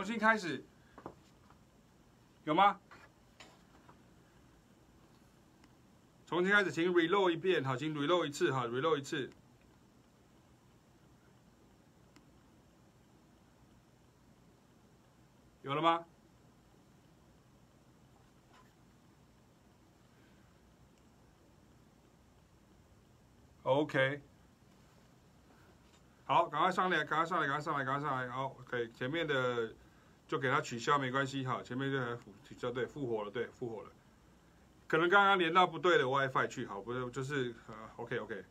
重新开始，有吗？重新开始，请 reload 一遍，好，请 reload 一次，哈，reload 一次。有了吗？OK。好，赶快上来，赶快上来，赶快上来，赶快上来。好，，OK，，前面的就给它取消，没关系。哈，前面就还取消，对，复活了，对，复活了。可能刚刚连到不对的 WiFi 去，好，不是，就是呃，OK，OK。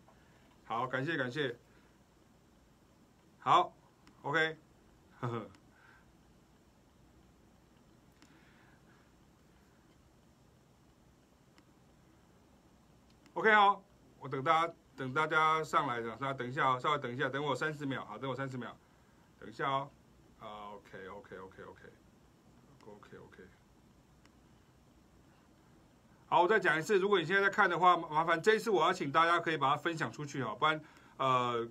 好，感谢，感谢。好，OK。呵呵。OK，好，我等大家。等大家上来的，那等一下哦，稍微等一下，等我三十秒，好，等我三十秒，等一下哦，啊，OK，OK，OK，OK，OK，OK，好，我再讲一次，如果你现在在看的话，麻烦这一次我要请大家可以把它分享出去哦，不然呃，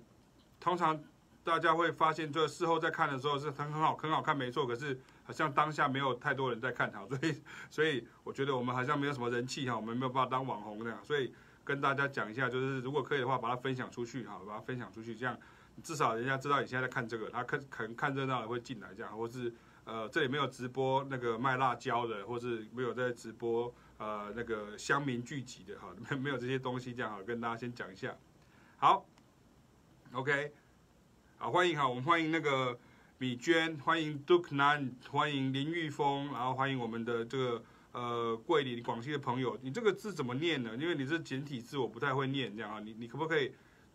通常大家会发现，就事后在看的时候是很很好，很好看，没错，可是好像当下没有太多人在看它，所以所以我觉得我们好像没有什么人气哈，我们没有办法当网红那样，所以。跟大家讲一下，就是如果可以的话，把它分享出去哈，把它分享出去，这样至少人家知道你现在在看这个，他看可能看热闹的会进来这样，或是呃这里没有直播那个卖辣椒的，或是没有在直播呃那个乡民聚集的哈，没没有这些东西这样 哈，跟大家先讲一下。好，OK，好欢迎哈，我们欢迎那个米娟，欢迎 Duke Nan，欢迎林玉峰，然后欢迎我们的这个。呃，桂林广西的朋友，你这个字怎么念呢？因为你是简体字，我不太会念，这样啊，你你可不可以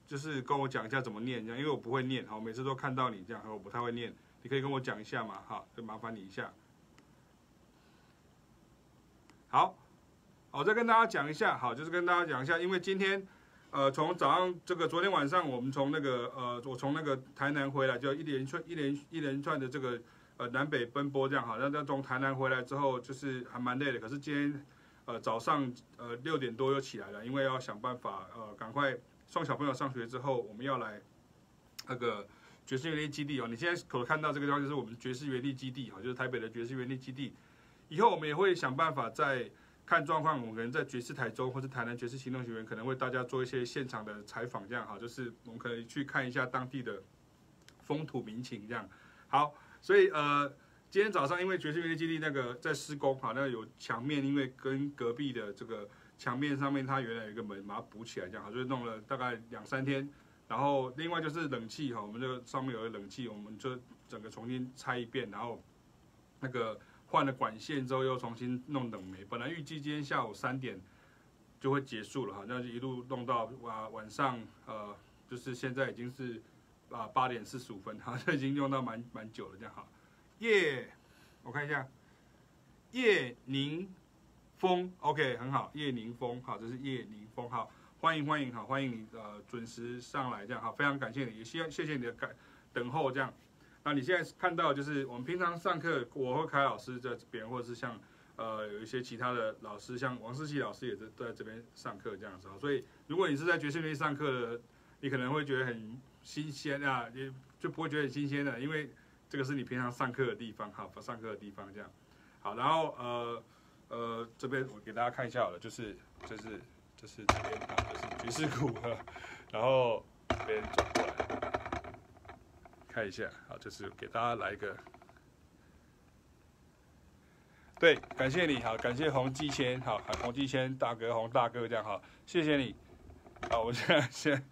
就是跟我讲一下怎么念这样？因为我不会念，好，每次都看到你这样，我不太会念，你可以跟我讲一下嘛，好，就麻烦你一下。好，我再跟大家讲一下，好，就是跟大家讲一下，因为今天呃，从早上这个昨天晚上，我们从那个呃，我从那个台南回来，就一连串一连一连串的这个。呃，南北奔波这样好，那那从台南回来之后，就是还蛮累的。可是今天，呃，早上呃六点多又起来了，因为要想办法呃赶快送小朋友上学之后，我们要来那个爵士园地基地哦。你现在可看到这个地方就是我们爵士园地基地哈，就是台北的爵士园地基地。以后我们也会想办法在看状况，我们可能在爵士台中或是台南爵士行动学院，可能为大家做一些现场的采访，这样哈，就是我们可以去看一下当地的风土民情这样。好。所以呃，今天早上因为爵士园地基地那个在施工哈，那有墙面，因为跟隔壁的这个墙面上面它原来有一个门，把它补起来这样，好，就弄了大概两三天。然后另外就是冷气哈，我们这个上面有个冷气，我们就整个重新拆一遍，然后那个换了管线之后又重新弄冷媒。本来预计今天下午三点就会结束了哈，那就一路弄到晚晚上呃，就是现在已经是。啊，八点四十五分，好，这已经用到蛮蛮久了，这样哈。叶，我看一下，叶宁峰，OK，很好，叶宁峰，好，这是叶宁峰，好，欢迎欢迎，好，欢迎你呃准时上来，这样好，非常感谢你，也希望谢谢你的感等候，这样。那你现在看到就是我们平常上课，我和凯老师在这边，或者是像呃有一些其他的老师，像王思琪老师也在都在这边上课这样子，所以如果你是在爵士乐上课的，你可能会觉得很。新鲜啊，也就不会觉得很新鲜的，因为这个是你平常上课的地方，哈，上课的地方这样。好，然后呃呃这边我给大家看一下好了，就是就是就是这边啊，就是爵士鼓哈，然后这边转过来看一下，好，就是给大家来一个，对，感谢你好，感谢洪继谦，好，洪继谦大哥，洪大哥这样好，谢谢你，好，我现在先。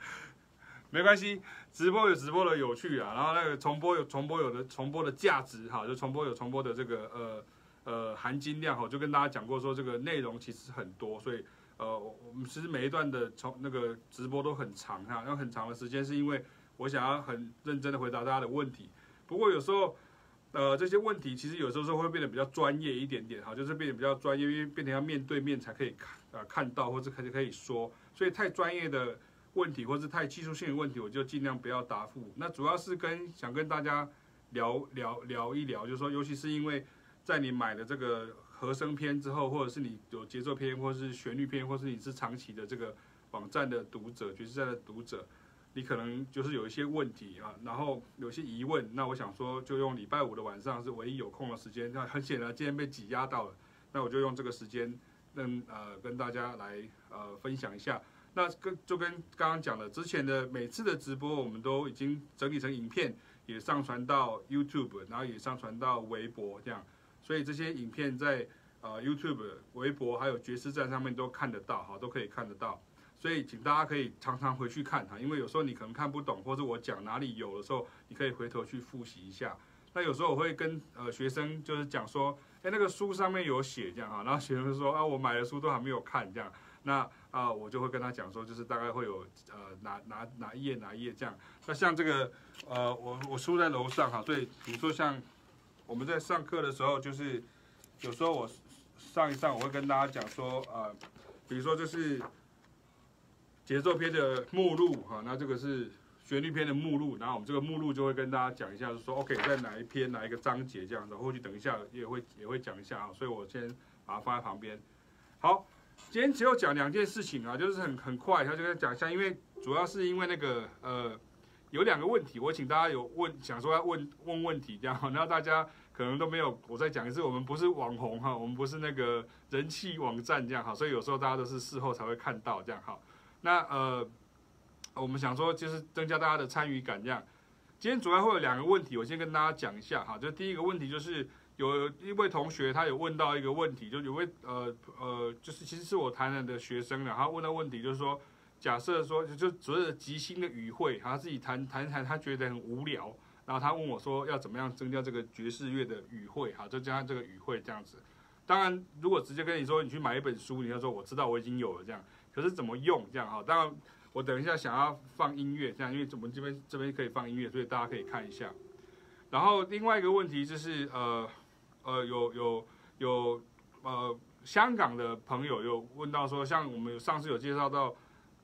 没关系，直播有直播的有趣啊，然后那个重播有重播有的重播的价值哈，就重播有重播的这个呃呃含金量哈，就跟大家讲过说这个内容其实很多，所以呃我们其实每一段的从那个直播都很长哈，然后很长的时间是因为我想要很认真的回答大家的问题。不过有时候呃这些问题其实有时候是会变得比较专业一点点哈，就是变得比较专业，因为变成要面对面才可以看呃看到或者可以可以说，所以太专业的。问题或是太技术性的问题，我就尽量不要答复。那主要是跟想跟大家聊聊聊一聊，就是说，尤其是因为在你买了这个和声篇之后，或者是你有节奏篇，或者是旋律篇，或者是你是长期的这个网站的读者，爵士站的读者，你可能就是有一些问题啊，然后有些疑问，那我想说就用礼拜五的晚上是唯一有空的时间，那很显然今天被挤压到了，那我就用这个时间跟呃跟大家来呃分享一下。那跟就跟刚刚讲的之前的每次的直播，我们都已经整理成影片，也上传到 YouTube，然后也上传到微博这样，所以这些影片在呃 YouTube、微博还有觉世站上面都看得到哈，都可以看得到。所以请大家可以常常回去看哈，因为有时候你可能看不懂，或者我讲哪里有的时候，你可以回头去复习一下。那有时候我会跟呃学生就是讲说，哎，那个书上面有写这样哈，然后学生说啊，我买的书都还没有看这样。那啊，我就会跟他讲说，就是大概会有呃哪哪哪一页哪一页这样。那像这个呃，我我书在楼上哈，所以比如说像我们在上课的时候，就是有时候我上一上，我会跟大家讲说呃，比如说就是节奏篇的目录哈，那这个是旋律篇的目录，然后我们这个目录就会跟大家讲一下，就说 OK 在哪一篇哪一个章节这样子，或许等一下也会也会讲一下啊，所以我先把它放在旁边，好。今天只有讲两件事情啊，就是很很快，他就跟讲一下，因为主要是因为那个呃有两个问题，我请大家有问想说要问问问题这样，然后大家可能都没有，我再讲一次，我们不是网红哈，我们不是那个人气网站这样哈，所以有时候大家都是事后才会看到这样哈。那呃我们想说就是增加大家的参与感这样。今天主要会有两个问题，我先跟大家讲一下哈，就第一个问题就是。有一位同学，他有问到一个问题，就有位呃呃，就是其实是我台南的学生，然后问到问题就是说，假设说就所谓的即兴的语汇，他自己谈谈谈，他觉得很无聊，然后他问我说要怎么样增加这个爵士乐的语汇，哈，就加上这个语汇这样子。当然，如果直接跟你说你去买一本书，你要说我知道我已经有了这样，可是怎么用这样哈？当然，我等一下想要放音乐这样，因为我们这边这边可以放音乐，所以大家可以看一下。然后另外一个问题就是呃。呃，有有有，呃，香港的朋友有问到说，像我们上次有介绍到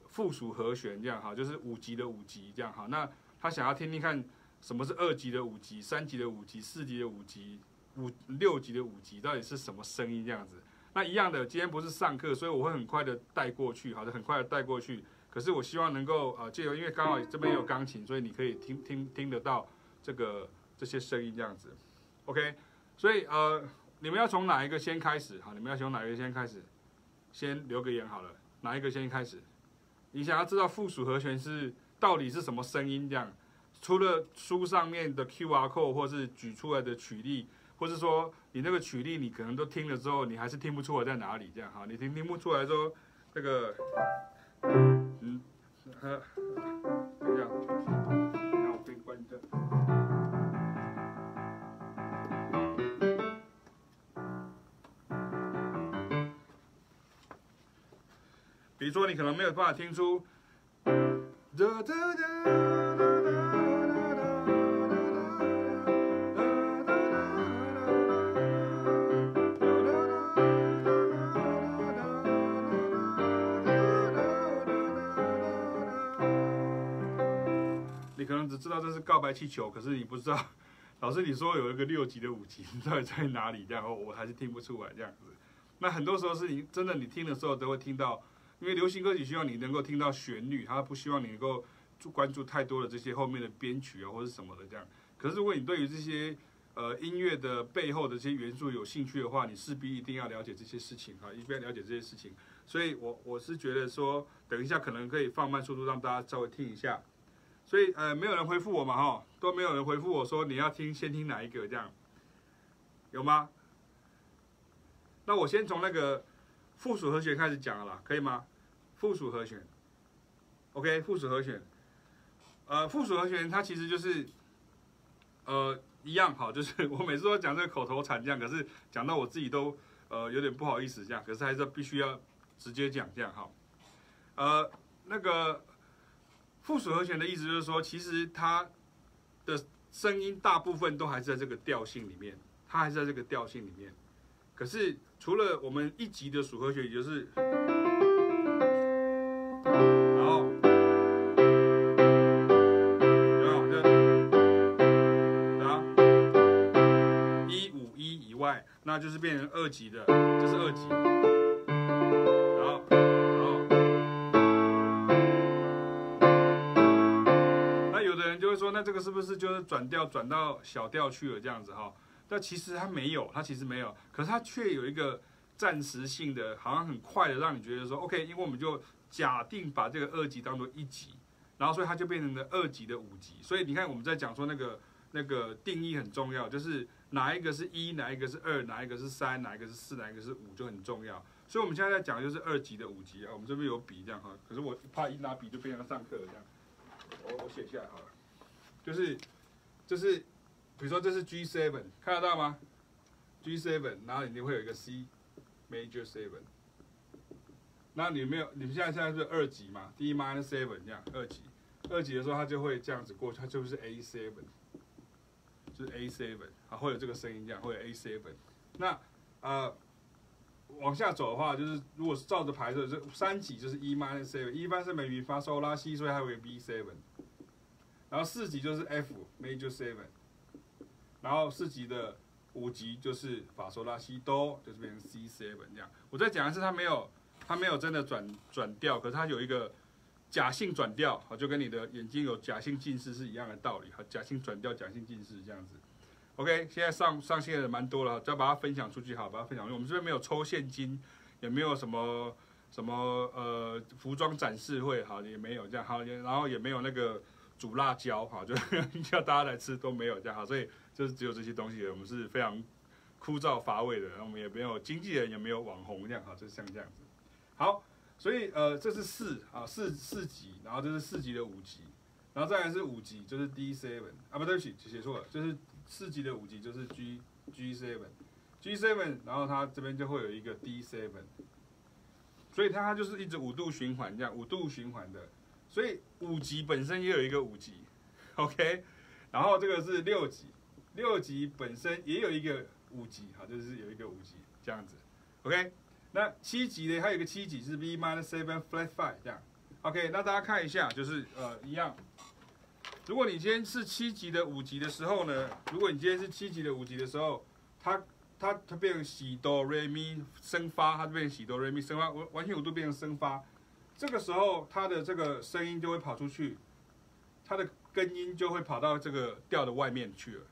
附属和弦这样哈，就是五级的五级这样哈，那他想要听听看什么是二级的五级、三级的五级、四级的五级、五六级的五级到底是什么声音这样子？那一样的，今天不是上课，所以我会很快的带过去，好的，很快的带过去。可是我希望能够呃借由，因为刚好这边有钢琴，所以你可以听听听得到这个这些声音这样子，OK。所以呃，你们要从哪一个先开始？好，你们要从哪一个先开始？先留个言好了，哪一个先开始？你想要知道附属和弦是到底是什么声音？这样，除了书上面的 QR code 或是举出来的曲例，或是说你那个曲例你可能都听了之后，你还是听不出来在哪里？这样哈，你听听不出来说这个，嗯，呃，这样。比如说，你可能没有办法听出，可能只知道这是告白气球，可是你不知道，老师你说有一个六级的五级，你到底在哪里？这样我还是听不出来这样子。那很多时候是你真的你听的时候都会听到。因为流行歌曲希望你能够听到旋律，他不希望你能够关注太多的这些后面的编曲啊或者什么的这样。可是如果你对于这些呃音乐的背后的这些元素有兴趣的话，你势必一定要了解这些事情哈，一定要了解这些事情。所以我我是觉得说，等一下可能可以放慢速度让大家稍微听一下。所以呃没有人回复我嘛哈，都没有人回复我说你要听先听哪一个这样，有吗？那我先从那个。附属和弦开始讲了啦，可以吗？附属和弦，OK，附属和弦，呃，附属和弦它其实就是，呃，一样哈，就是我每次都讲这个口头禅这样，可是讲到我自己都呃有点不好意思这样，可是还是必须要直接讲这样哈，呃，那个附属和弦的意思就是说，其实它的声音大部分都还是在这个调性里面，它还是在这个调性里面，可是。除了我们一级的属和弦，也就是，然后，然后就，然后一五一以外，那就是变成二级的，这是二级。这个是不是就是转调转到小调去了这样子哈？但其实它没有，它其实没有，可是它却有一个暂时性的，好像很快的让你觉得说，OK，因为我们就假定把这个二级当做一级，然后所以它就变成了二级的五级。所以你看我们在讲说那个那个定义很重要，就是哪一个是一，哪一个是二，哪一个是三，哪一个是四，哪一个是五就很重要。所以我们现在在讲的就是二级的五级啊，我们这边有笔这样哈，可是我怕一拿笔就变成上课了这样，我我写下来好了，就是就是比如说这是 G seven，看得到吗？G seven，然后你就会有一个 C major seven，那你没有，你们现在现在是二级嘛，D minor seven 这样二级，二级的时候它就会这样子过去，它就是 A seven，就是 A seven，啊会有这个声音这样，会有 A seven，那呃。往下走的话，就是如果是照着排的，这三级就是 E minor seven，E minor seven 咪发嗦拉西，所以它会 B seven。然后四级就是 F major seven，然后四级的五级就是法索拉西哆，就是变成 C seven 这样。我再讲的是，它没有，它没有真的转转调，可是它有一个假性转调，好，就跟你的眼睛有假性近视是一样的道理，好，假性转调，假性近视这样子。OK，现在上上线的人蛮多了，只要把它分享出去，好，把它分享出去。我们这边没有抽现金，也没有什么什么呃服装展示会，好，也没有这样，好，然后也没有那个煮辣椒，哈，就 叫大家来吃都没有这样，哈，所以就是只有这些东西，我们是非常枯燥乏味的，然后我们也没有经纪人，也没有网红这样，哈，就是像这样子。好，所以呃这是四啊四四级，然后这是四级的五级，然后再来是五级，就是 D seven 啊，不对不起，写错了，就是。四级的五级就是 G G seven，G seven，然后它这边就会有一个 D seven，所以它就是一直五度循环这样，五度循环的，所以五级本身也有一个五级，OK，然后这个是六级，六级本身也有一个五级，好，就是有一个五级这样子，OK，那七级呢，它有一个七级是 B minus seven flat five 这样，OK，那大家看一下，就是呃一样。如果你今天是七级的五级的时候呢，如果你今天是七级的五级的时候，它它它变成西哆瑞咪升发，它就变成西哆瑞咪升发，完完全五度变成升发，这个时候它的这个声音就会跑出去，它的根音就会跑到这个调的外面去了。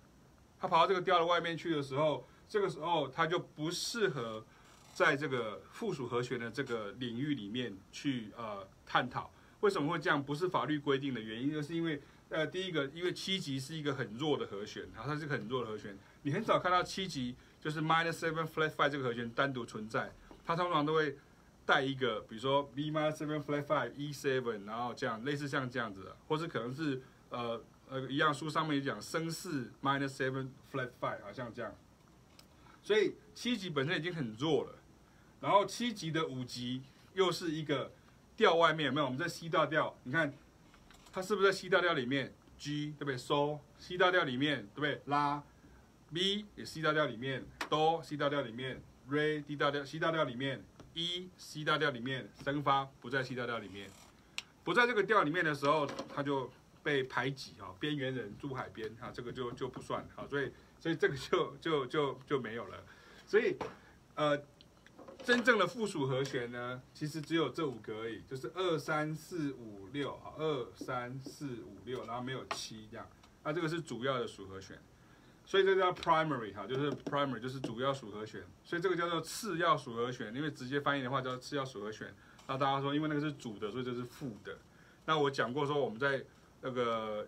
它跑到这个调的外面去的时候，这个时候它就不适合在这个附属和弦的这个领域里面去呃探讨。为什么会这样？不是法律规定的原因，而是因为。呃，第一个，因为七级是一个很弱的和弦，然后，它是个很弱的和弦，你很少看到七级就是 minor seven flat five 这个和弦单独存在，它通常都会带一个，比如说 B minus seven flat five E seven，然后这样类似像这样子的，或是可能是呃呃一样书上面讲升四 minus seven flat five，好像这样，所以七级本身已经很弱了，然后七级的五级又是一个调外面有没有？我们在 C 大调，你看。它是不是在 C 大调里面？G 对不对？So，C 大调里面对不对？拉，B 也 C 大调里面，Do C 大调里面，Re D 大调 C 大调里面一 C 大调里面，升发不在 C 大调里面，不在这个调里面的时候，它就被排挤啊，边缘人住海边啊，这个就就不算好，所以所以这个就就就就没有了，所以呃。真正的附属和弦呢，其实只有这五个而已，就是二三四五六，啊，二三四五六，然后没有七这样，那这个是主要的属和弦，所以这叫 primary 哈，就是 primary 就是主要属和弦，所以这个叫做次要属和弦，因为直接翻译的话叫次要属和弦。那大家说，因为那个是主的，所以这是副的。那我讲过说，我们在那个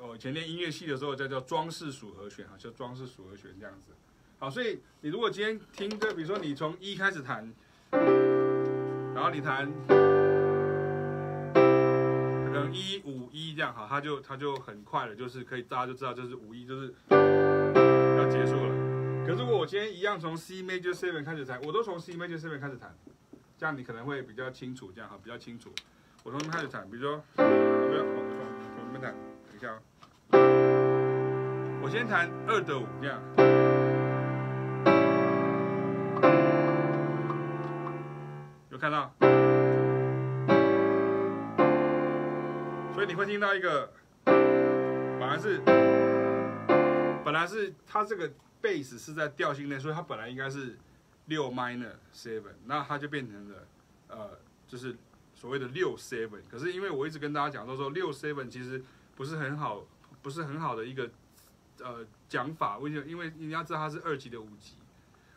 呃前练音乐系的时候，叫叫装饰属和弦哈，叫装饰属和弦这样子。好，所以你如果今天听这，比如说你从一开始弹，然后你弹可能一五一这样，好，它就它就很快了，就是可以大家就知道就是五一，就是要结束了。可是我今天一样从 C major seven 开始弹，我都从 C major seven 开始弹，这样你可能会比较清楚，这样好，比较清楚。我从这边开始弹，比如说，不要，我从这边弹，等一下啊，我先弹二的五这样。有看到，所以你会听到一个，本来是，本来是它这个贝斯是在调性内，所以它本来应该是六 minor seven，那它就变成了呃，就是所谓的六 seven。可是因为我一直跟大家讲都，说六 seven 其实不是很好不是很好的一个呃讲法，为什么？因为你要知道它是二级的五级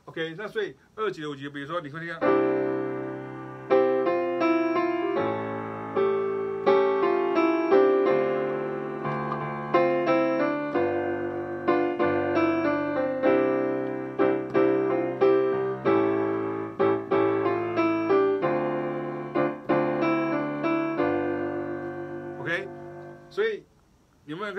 ，OK？那所以二级的五级，比如说你会听到。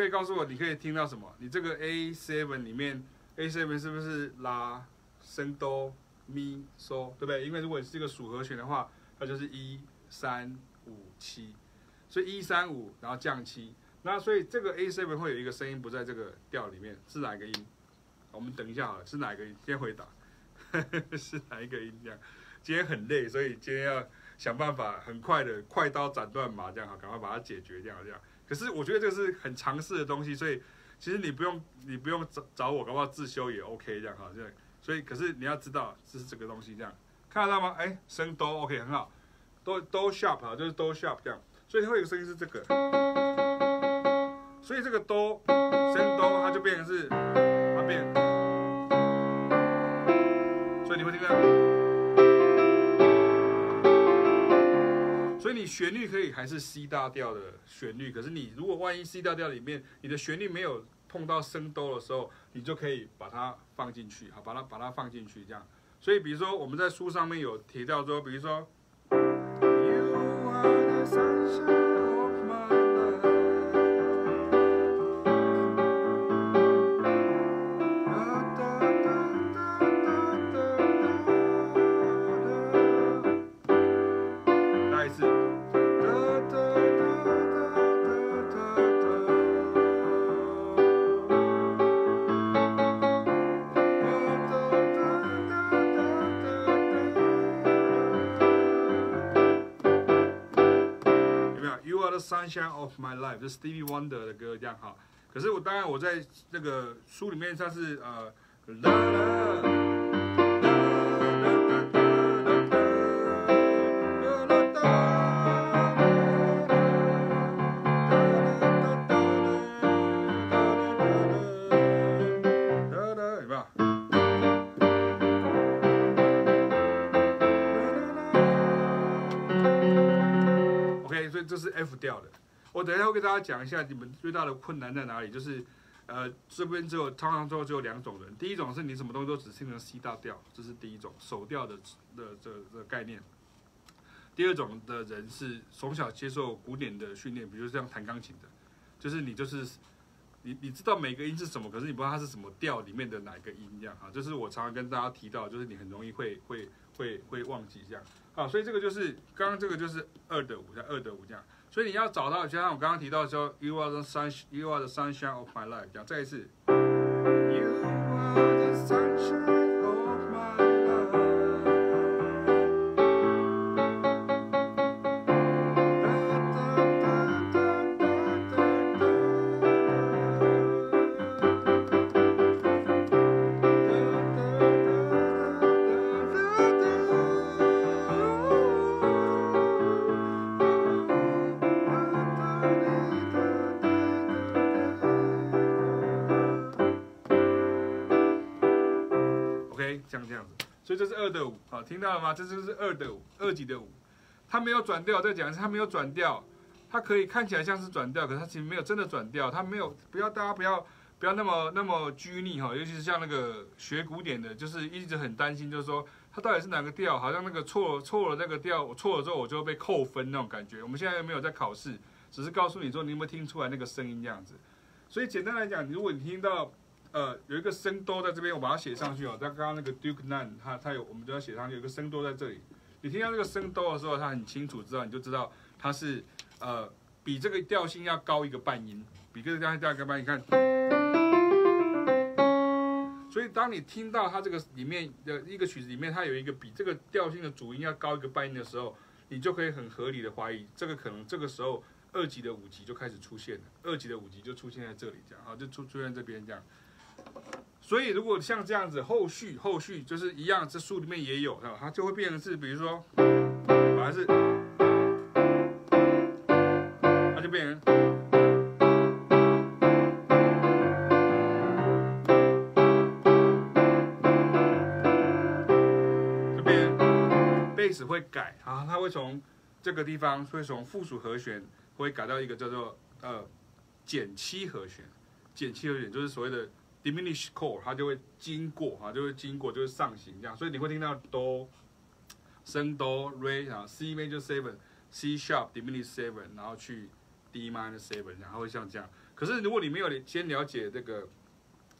以告诉我，你可以听到什么？你这个 A7 里面，A7 是不是拉、升、哆、咪、嗦，对不对？因为如果你是一个属和弦的话，它就是一三五七，所以一三五，然后降七。那所以这个 A7 会有一个声音不在这个调里面，是哪一个音？我们等一下好了，是哪一个音？先回答，是哪一个音？这样，今天很累，所以今天要想办法很快的快刀斩断麻，这样好，赶快把它解决掉，这样。可是我觉得这个是很常识的东西，所以其实你不用你不用找找我，搞不好自修也 OK 这样哈，这样。所以可是你要知道这是这个东西这样，看得到吗？哎，升哆 OK 很好，哆哆 sharp 啊，就是哆 sharp 这样。所以它会有个声音是这个，所以这个哆升哆它就变成是它变，所以你会听到。所以你旋律可以还是 C 大调的旋律，可是你如果万一 C 大调里面你的旋律没有碰到升哆的时候，你就可以把它放进去，好，把它把它放进去这样。所以比如说我们在书上面有提到说，比如说。Sunshine of My Life，这是 Stevie Wonder 的歌，这样哈。可是我当然我在这个书里面它是呃。啦啦这是 F 调的，我等一下会给大家讲一下你们最大的困难在哪里。就是，呃，这边只有常常说只有两种人，第一种是你什么东西都只听成 C 大调，这是第一种手调的的这这概念。第二种的人是从小接受古典的训练，比如像弹钢琴的，就是你就是你你知道每个音是什么，可是你不知道它是什么调里面的哪个音这样啊。就是我常常跟大家提到，就是你很容易会会会会忘记这样。好，所以这个就是刚刚这个就是二的五，像二的五这样。所以你要找到，就像我刚刚提到说，You are the sun, you are the sunshine of my life，这样再一次。You 听到了吗？这就是二的五，二级的五，它没有转调。再讲一次，它没有转调，它可以看起来像是转调，可是它其实没有真的转调。它没有，不要大家不要不要那么那么拘泥哈，尤其是像那个学古典的，就是一直很担心，就是说它到底是哪个调，好像那个错错了那个调，我错了之后我就会被扣分那种感觉。我们现在又没有在考试，只是告诉你说你有没有听出来那个声音这样子。所以简单来讲，如果你听到。呃，有一个升哆在这边，我把它写上去哦。在刚刚那个 Duke Nine，它它有，我们就要写上去。有个升哆在这里，你听到这个升哆的时候，它很清楚知道，你就知道它是呃比这个调性要高一个半音，比这个调性高一个半音。你看，所以当你听到它这个里面的一个曲子里面，它有一个比这个调性的主音要高一个半音的时候，你就可以很合理的怀疑，这个可能这个时候二级的五级就开始出现了，二级的五级就出现在这里，这样啊，就出出现在这边这样。所以如果像这样子后续后续就是一样这书里面也有它就会变成是比如说反而是它就变成这边贝斯会改啊它会从这个地方会从附属和弦会改到一个叫做呃减七和弦。减七和弦就是所谓的 Diminish chord，它就会经过哈，就会经过就是上行这样，所以你会听到哆升哆 re 啊 C major seven C sharp diminished seven，然后去 D minor seven，然后会像这样。可是如果你没有先了解这个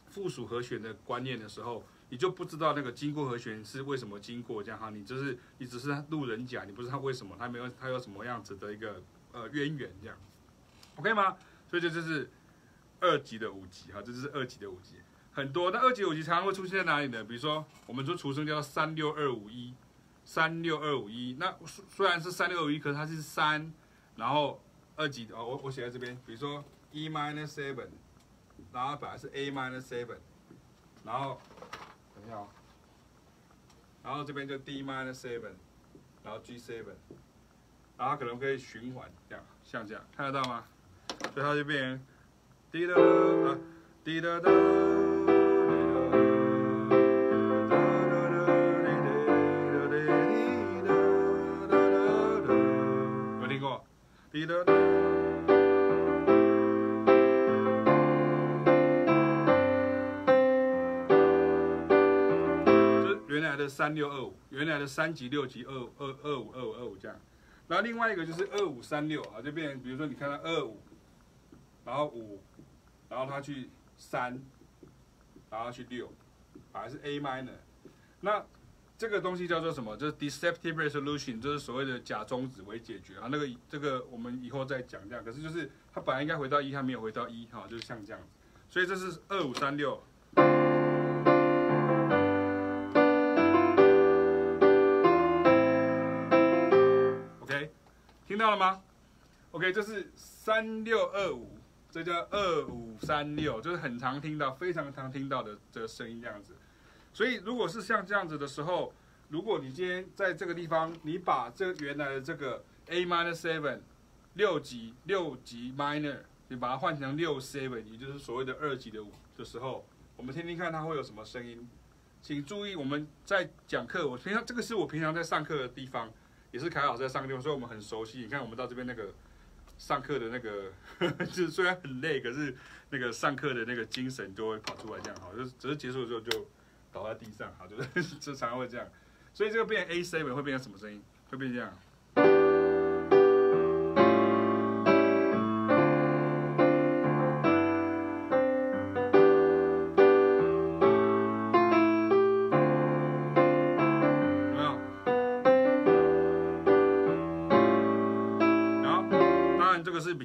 附属和弦的观念的时候，你就不知道那个经过和弦是为什么经过这样哈，你就是你只是路人甲，你不知道为什么他没有他有什么样子的一个呃渊源这样，OK 吗？所以这就是二级的五级哈，这就是二级的五级，很多。那二级五级常常会出现在哪里呢？比如说我们说除声叫三六二五一，三六二五一。那虽然是三六二五一，可是它是三，然后二级哦，我我写在这边，比如说 E minus seven，然后本来是 A minus seven，然后等一下。然后这边就 D minus seven，然后 G seven，然后可能可以循环这样，像这样看得到吗？所以它就变成滴答啊，滴答答，三六二五，原来的三级六级二二二五二五二五这样，然后另外一个就是二五三六啊，就变成比如说你看到二五，然后五，然后它去三，然后去六，还是 A minor，那这个东西叫做什么？就是 deceptive resolution，就是所谓的假中指为解决啊。那个这个我们以后再讲这样，可是就是它本来应该回到一，它没有回到一哈，就是像这样，所以这是二五三六。到了吗？OK，这是三六二五，这叫二五三六，就是很常听到、非常常听到的这个声音这样子。所以如果是像这样子的时候，如果你今天在这个地方，你把这原来的这个 A minor seven 六级六级 minor，你把它换成六 seven，也就是所谓的二级的五的时候，我们听听看它会有什么声音。请注意，我们在讲课，我平常这个是我平常在上课的地方。也是凯老师在上课，所以我们很熟悉。你看，我们到这边那个上课的那个，就是虽然很累，可是那个上课的那个精神就会跑出来，这样好。就只是结束的时候就倒在地上，好，就是 就常常会这样。所以这个变 AC 嘛会变成什么声音？会变这样。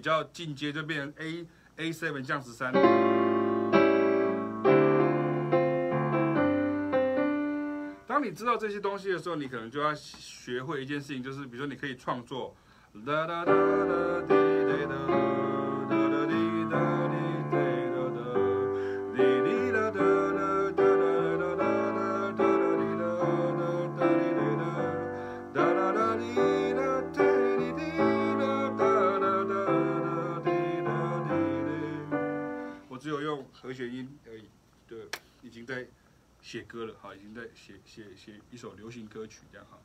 比较进阶就变成 A A seven 降十三。当你知道这些东西的时候，你可能就要学会一件事情，就是比如说你可以创作。和弦音而已，就已经在写歌了哈，已经在写写写一首流行歌曲这样哈，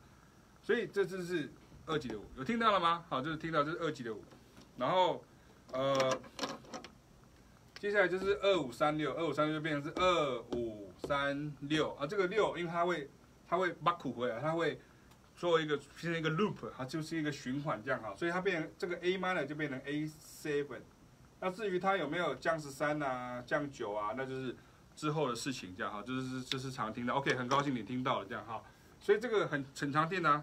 所以这次是二级的五，有听到了吗？好，就是听到这是二级的五，然后呃，接下来就是二五三六，二五三六就变成是二五三六啊，这个六因为它会它会 back 回来，它会做一个变成一个 loop，它就是一个循环这样哈，所以它变成这个 A minor 就变成 A seven。那至于他有没有降十三呐、降九啊，那就是之后的事情，这样哈，就是这是常听的。OK，很高兴你听到了这样哈，所以这个很很常见啊。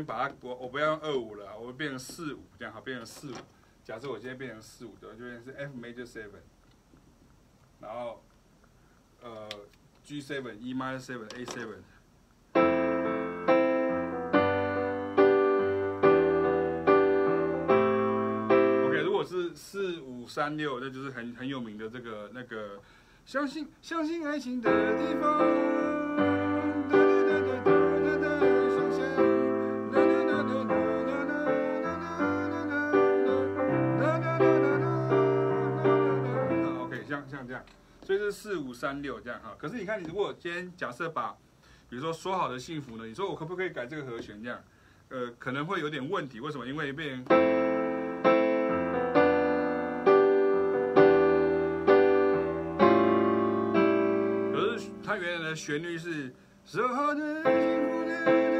边把它，我我不要用二五了，我会变成四五，这样好，变成四五。假设我今天变成四五的，就变成是 F major seven，然后呃 G seven E minor seven A seven。OK，如果是四五三六，那就是很很有名的这个那个，相信相信爱情的地方。所以是四五三六这样哈。可是你看，你如果今天假设把，比如说说好的幸福呢，你说我可不可以改这个和弦这样？呃，可能会有点问题。为什么？因为变。它原来的旋律是说好的幸福，有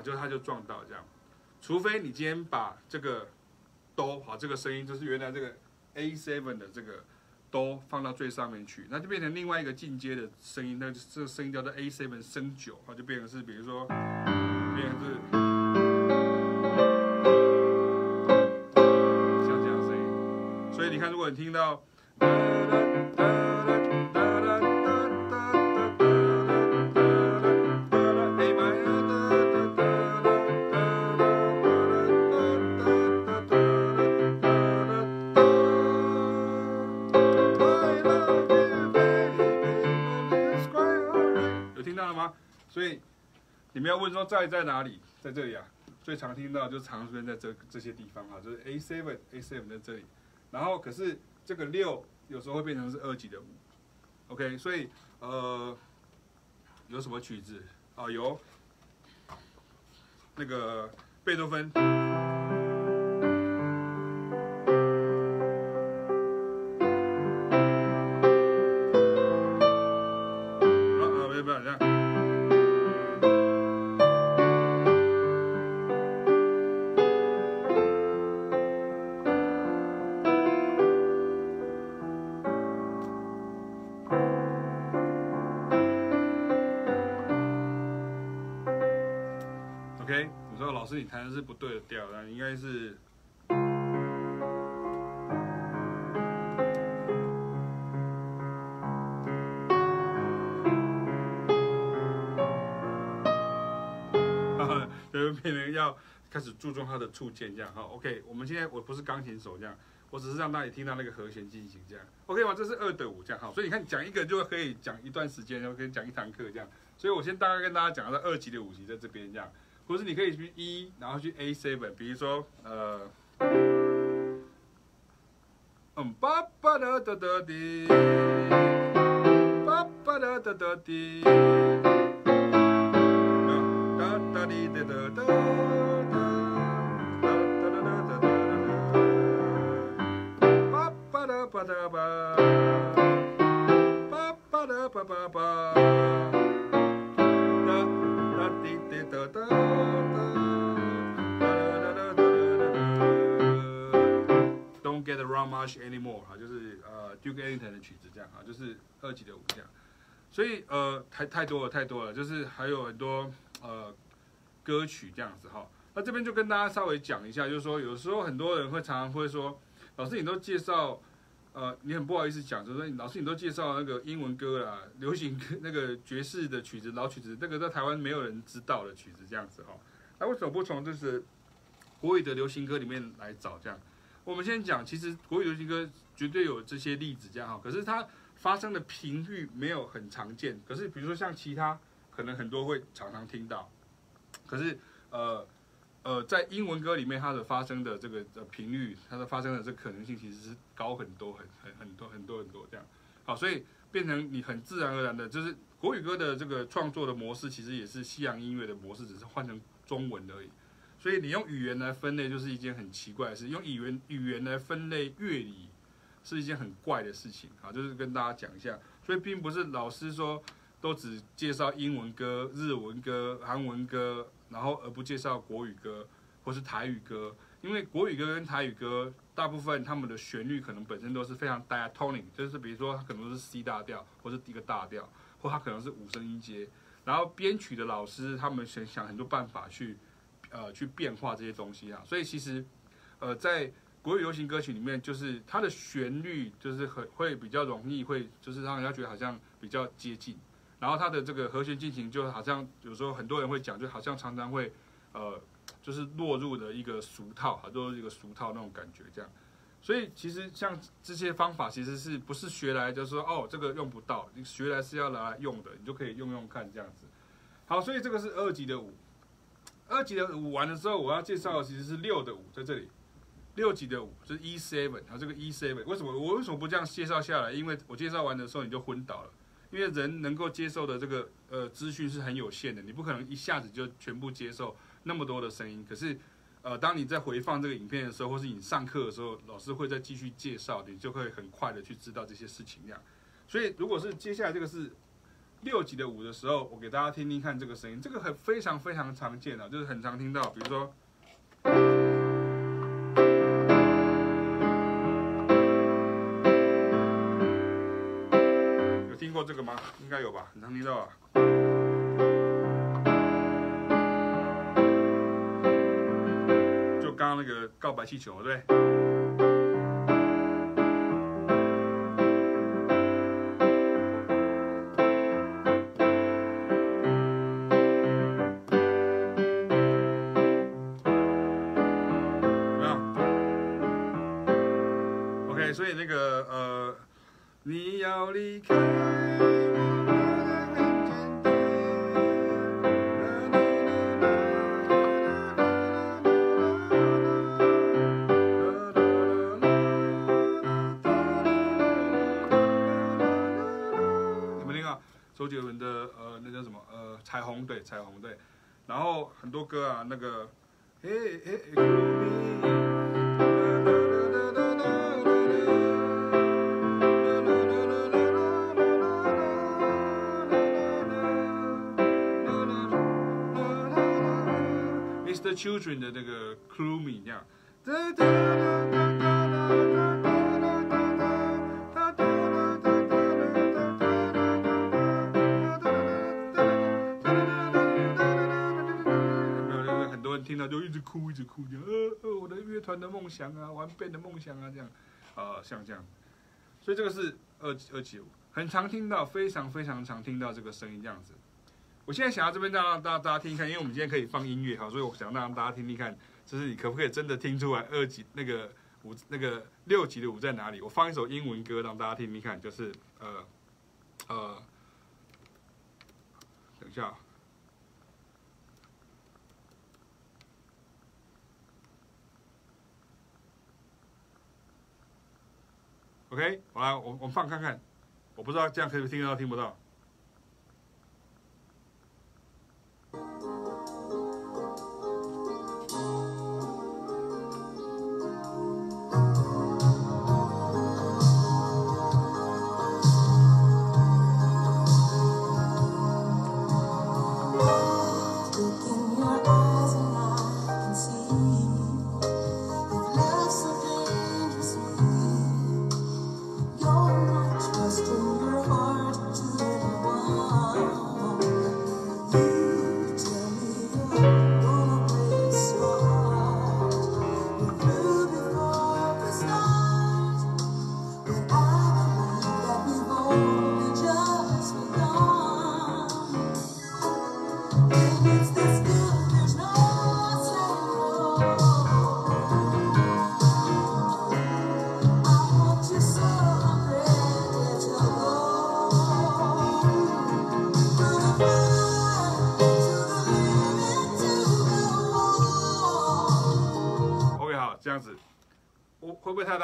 就它就撞到这样。除非你今天把这个哆，好，这个声音就是原来这个 A7 的这个哆放到最上面去，那就变成另外一个进阶的声音，那这个声音叫做 A7 升九，好，就变成是比如说。变成是像这样声音，所以你看，如果你听到，所以。你们要问说在在哪里？在这里啊，最常听到就常出现在这这些地方啊，就是 A7 A7 在这里，然后可是这个六有时候会变成是二级的五，OK，所以呃有什么曲子啊？有那个贝多芬。不对的调，那应该是。哈哈，就是变成要开始注重它的触键这样哈。OK，我们现在我不是钢琴手这样，我只是让大家听到那个和弦进行这样。OK 吗？这是二的五这样哈。所以你看讲一个就可以讲一段时间，然后可以讲一堂课这样。所以我先大概跟大家讲到二级的五级在这边这样。不是，你可以去 E，然后去 A seven，比如说，呃，嗯，巴巴哒哒哒滴，巴巴哒哒哒滴，哒哒滴哒哒哒，哒哒哒哒哒，巴巴哒巴 around much anymore 哈，就是呃 Duke Ellington 的曲子这样哈，就是二级的五这样，所以呃太太多了太多了，就是还有很多呃歌曲这样子哈。那这边就跟大家稍微讲一下，就是说有时候很多人会常常会说，老师你都介绍呃你很不好意思讲，就是说老师你都介绍那个英文歌啦、流行歌那个爵士的曲子、老曲子，那个在台湾没有人知道的曲子这样子哈。那为什么不从就是国语的流行歌里面来找这样？我们先讲，其实国语流行歌绝对有这些例子，这样哈。可是它发生的频率没有很常见。可是比如说像其他，可能很多会常常听到。可是呃呃，在英文歌里面，它的发生的这个的频率，它的发生的这可能性，其实是高很多，很很很多很多很多这样。好，所以变成你很自然而然的，就是国语歌的这个创作的模式，其实也是西洋音乐的模式，只是换成中文而已。所以你用语言来分类就是一件很奇怪的事，用语言语言来分类乐理是一件很怪的事情啊，就是跟大家讲一下。所以并不是老师说都只介绍英文歌、日文歌、韩文歌，然后而不介绍国语歌或是台语歌，因为国语歌跟台语歌大部分他们的旋律可能本身都是非常 diatonic，就是比如说它可能都是 C 大调或是一个大调，或它可能是五声音阶，然后编曲的老师他们想想很多办法去。呃，去变化这些东西啊，所以其实，呃，在国语流行歌曲里面，就是它的旋律就是很会比较容易会，就是让人家觉得好像比较接近。然后它的这个和弦进行就好像有时候很多人会讲，就好像常常会呃就是落入的一个俗套，好多一个俗套那种感觉这样。所以其实像这些方法，其实是不是学来就是说哦这个用不到，你学来是要拿来用的，你就可以用用看这样子。好，所以这个是二级的五，二级的五完了之后，我要介绍的其实是六的五在这里。六级的五就是 E seven，它这个 E seven 为什么我为什么不这样介绍下来？因为我介绍完的时候你就昏倒了，因为人能够接受的这个呃资讯是很有限的，你不可能一下子就全部接受那么多的声音。可是呃，当你在回放这个影片的时候，或是你上课的时候，老师会再继续介绍，你就会很快的去知道这些事情。这样，所以如果是接下来这个是六级的五的时候，我给大家听听看这个声音，这个很非常非常常见啊，就是很常听到，比如说。听过这个吗？应该有吧，很常听到啊。就刚刚那个告白气球，对。所以那个呃。你要离开我，很简单。有没有听到周杰伦的呃，那叫什么呃，彩虹对，彩虹对。然后很多歌啊，那个嘿嘿嘿。Children 的那个 Clue Me 这样，很多人听到就一直哭，一直哭，这样，呃呃，我的乐团的梦想啊，玩 band 的梦想啊，这样，啊，像这样，所以这个是二二级五，很常听到，非常非常常听到这个声音这样子。我现在想要这边让大大家听一看，因为我们今天可以放音乐哈，所以我想让大家听听看，就是你可不可以真的听出来二级那个五那个六级的五在哪里？我放一首英文歌让大家听听看，就是呃呃，等一下，OK，好来，我我放看看，我不知道这样可以听得到听不到。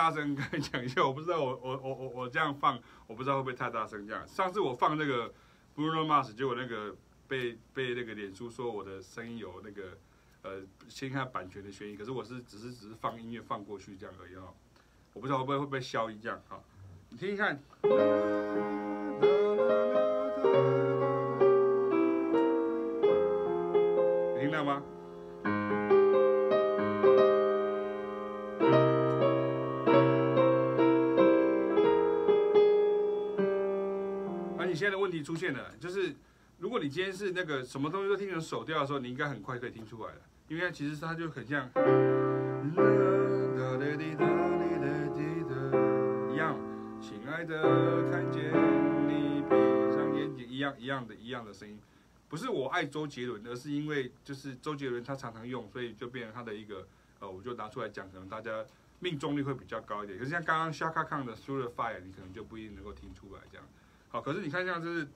大声，跟你讲一下，我不知道我我我我我这样放，我不知道会不会太大声。这样，上次我放那个 Bruno Mars，结果那个被被那个脸书说我的声音有那个呃侵害版权的嫌疑，可是我是只是只是放音乐放过去这样而已哈，我不知道会不会会不会消音这样哈，你听一看，你听到吗？问题出现了，就是如果你今天是那个什么东西都听成手调的时候，你应该很快可以听出来了，因为其实它就很像一样。亲爱的，看见你闭上眼睛一样一样的一样的声音，不是我爱周杰伦，而是因为就是周杰伦他常常用，所以就变成他的一个呃，我就拿出来讲，可能大家命中率会比较高一点。可是像刚刚 Chaka Khan 的 Through the Fire，你可能就不一定能够听出来这样。可是你看一下这是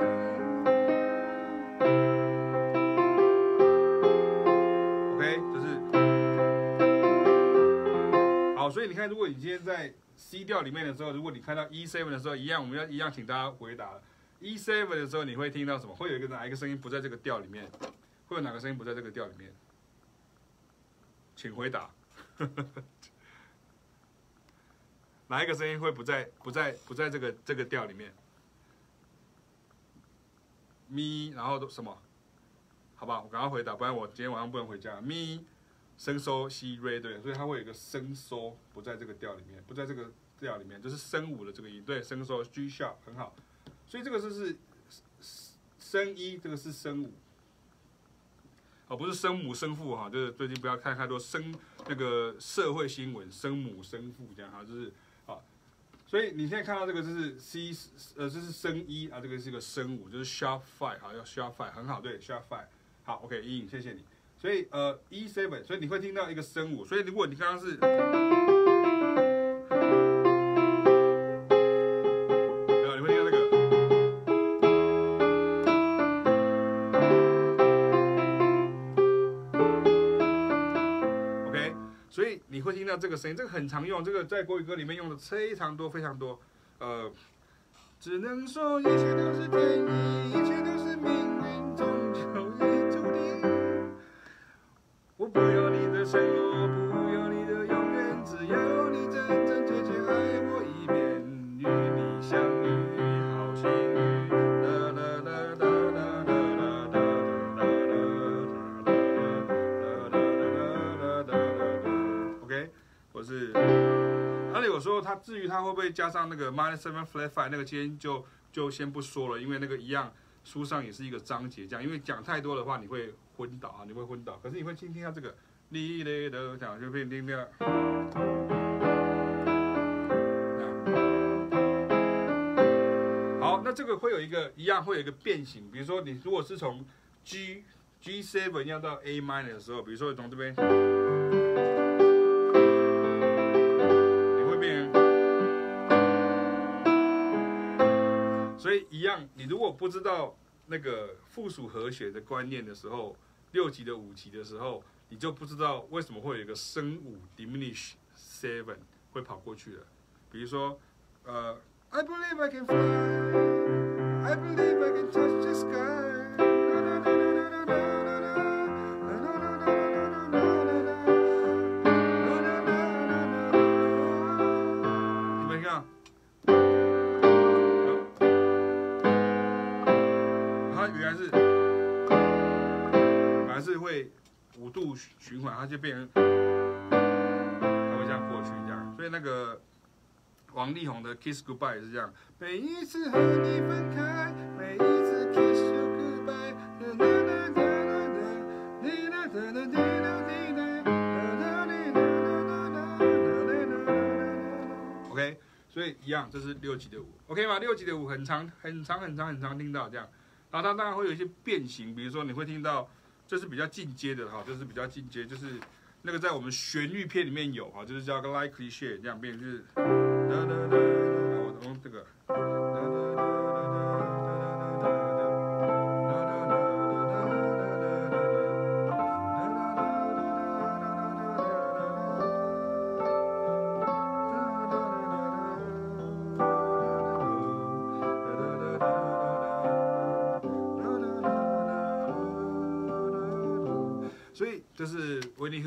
OK，就是好。所以你看，如果你今天在 C 调里面的时候，如果你看到 E7 的时候，一样，我们要一样，请大家回答。E7 的时候，你会听到什么？会有一个哪一个声音不在这个调里面？会有哪个声音不在这个调里面？请回答。哪一个声音会不在不在不在这个这个调里面？咪，然后都什么？好吧，我赶快回答，不然我今天晚上不能回家。咪。升收西瑞对，所以它会有一个升收不在这个调里面，不在这个调里面，就是升五的这个音，对，升收 G sharp 很好，所以这个就是升一，这个是升五，哦，不是生母生父哈，就是最近不要看太多生那个社会新闻，生母生父这样哈，就是，所以你现在看到这个就是 C 呃，这是升一啊，这个是一个升五，就是 sharp five 好，要 sharp five 很好，对，sharp five 好，OK，阴影，谢谢你。所以呃，E seven，所以你会听到一个升五。所以如果你刚刚是，到这个声音，这个很常用，这个在国语歌里面用的非常多非常多。呃，只能说一切都是天意，一切都是命运，终究已注定。我不要你的承诺，他至于他会不会加上那个 minus seven flat five，那个今天就就先不说了，因为那个一样书上也是一个章节这样，因为讲太多的话你会。昏倒啊！你会昏倒，可是你会听听下这个，你嘞的讲就变听听。好，那这个会有一个一样会有一个变形，比如说你如果是从 G G seven 要到 A minor 的时候，比如说从这边，所以一样，你如果不知道那个附属和弦的观念的时候。六级的五级的时候，你就不知道为什么会有一个升五 diminish seven 会跑过去的。比如说，呃，I believe I can fly, I believe I can touch the sky。循环，它就变成，它会这样过去，这样。所以那个王力宏的《Kiss Goodbye》也是这样。每一次和你分开，每一次 Kiss You Goodbye。OK，所以一样，这是六级的五，OK 吗？六级的五很长，很长，很长，很长，听到这样。然后它当然会有一些变形，比如说你会听到。这是比较进阶的哈，这是比较进阶，就是那个在我们旋律片里面有哈，就是叫个 likely share 这样变，就是，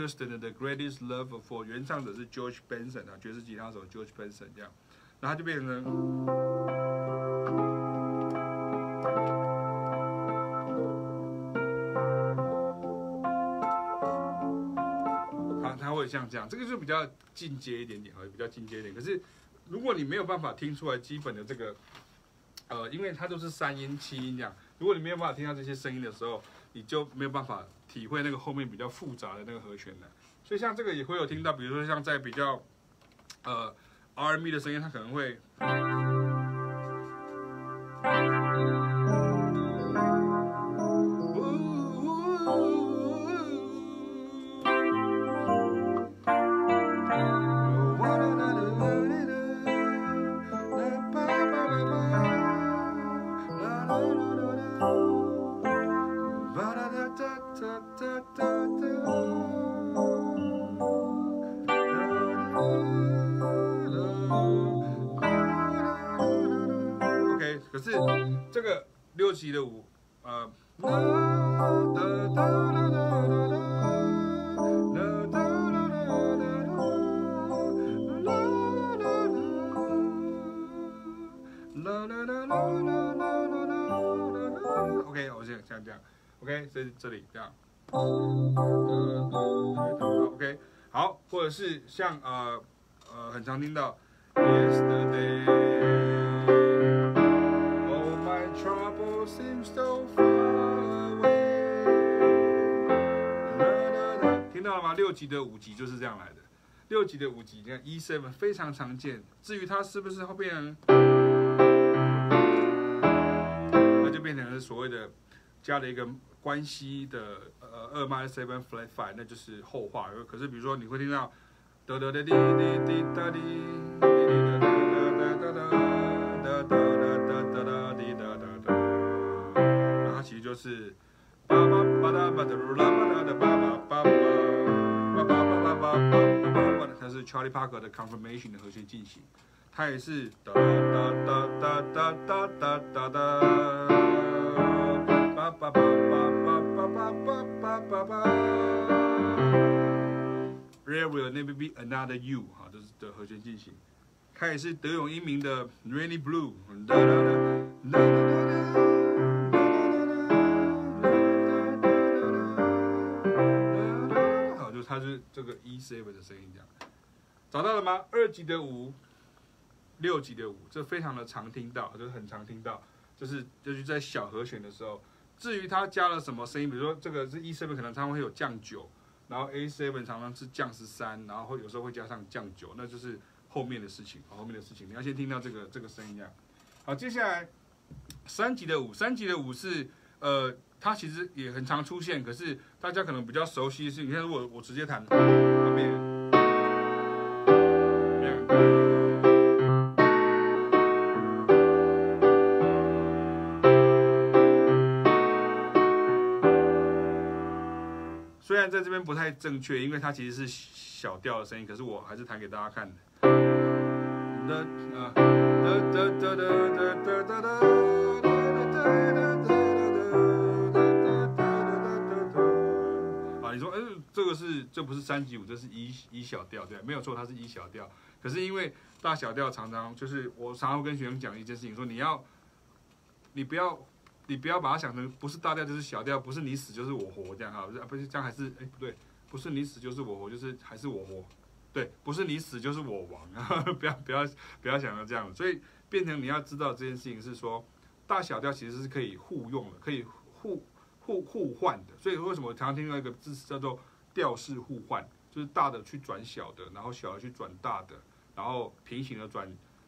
Houston 的《The Greatest Love for》，原唱者是 George Benson 啊，爵士吉他手 George Benson 这样，然后就变成，他他会像这样，这个就比较进阶一点点，啊比较进阶一点。可是如果你没有办法听出来基本的这个，呃，因为它都是三音七音这样，如果你没有办法听到这些声音的时候，你就没有办法。体会那个后面比较复杂的那个和弦了，所以像这个也会有听到，比如说像在比较呃 R&B 的声音，它可能会，常听到。Yesterday, all my troubles seem so far away。听到了吗？六级的五级就是这样来的。六级的五级，你看 E seven 非常常见。至于它是不是会变成，那就变成了所谓的加了一个关系的呃二 minor seven flat five，那就是后话。可是比如说你会听到哒哒哒滴滴滴哒滴。哒哒哒哒哒哒哒哒哒哒哒，那它其实就是巴巴巴哒巴哒噜啦巴哒的巴巴巴巴巴巴巴巴巴巴，它是 Charlie Parker 的 Confirmation 的和弦进行，它也是哒哒哒哒哒哒哒哒哒，巴巴巴巴巴巴巴巴巴巴，There will never be another you，哈，这是的和弦进行。它也是德永英明的 Rainy Blue，好，就它是这个 E seven 的声音这样，找到了吗？二级的五，六级的五，这非常的常听到，就是很常听到，就是就是在小和弦的时候。至于它加了什么声音，比如说这个是 E seven，可能常常会有降九，然后 A seven 常常是降十三，然后会有时候会加上降九，那就是。后面的事情，后面的事情，你要先听到这个这个声音啊。好，接下来三级的五，三级的五是呃，它其实也很常出现，可是大家可能比较熟悉的是，你看，如果我直接弹后面，然在这边不太正确，因为它其实是小调的声音，可是我还是弹给大家看的。啊，你说，嗯，这个是这不是三级五，这是一一小调，对，没有错，它是一小调。可是因为大小调常常就是我常常跟学生讲一件事情，说你要，你不要，你不要把它想成不是大调就是小调，不是你死就是我活这样哈，不是这样还是哎不对，不是你死就是我活，就是还是我活。对，不是你死就是我亡！不要不要不要想到这样，所以变成你要知道这件事情是说，大小调其实是可以互用的，可以互互互换的。所以为什么我常常听到一个字叫做调式互换，就是大的去转小的，然后小的去转大的，然后平行的转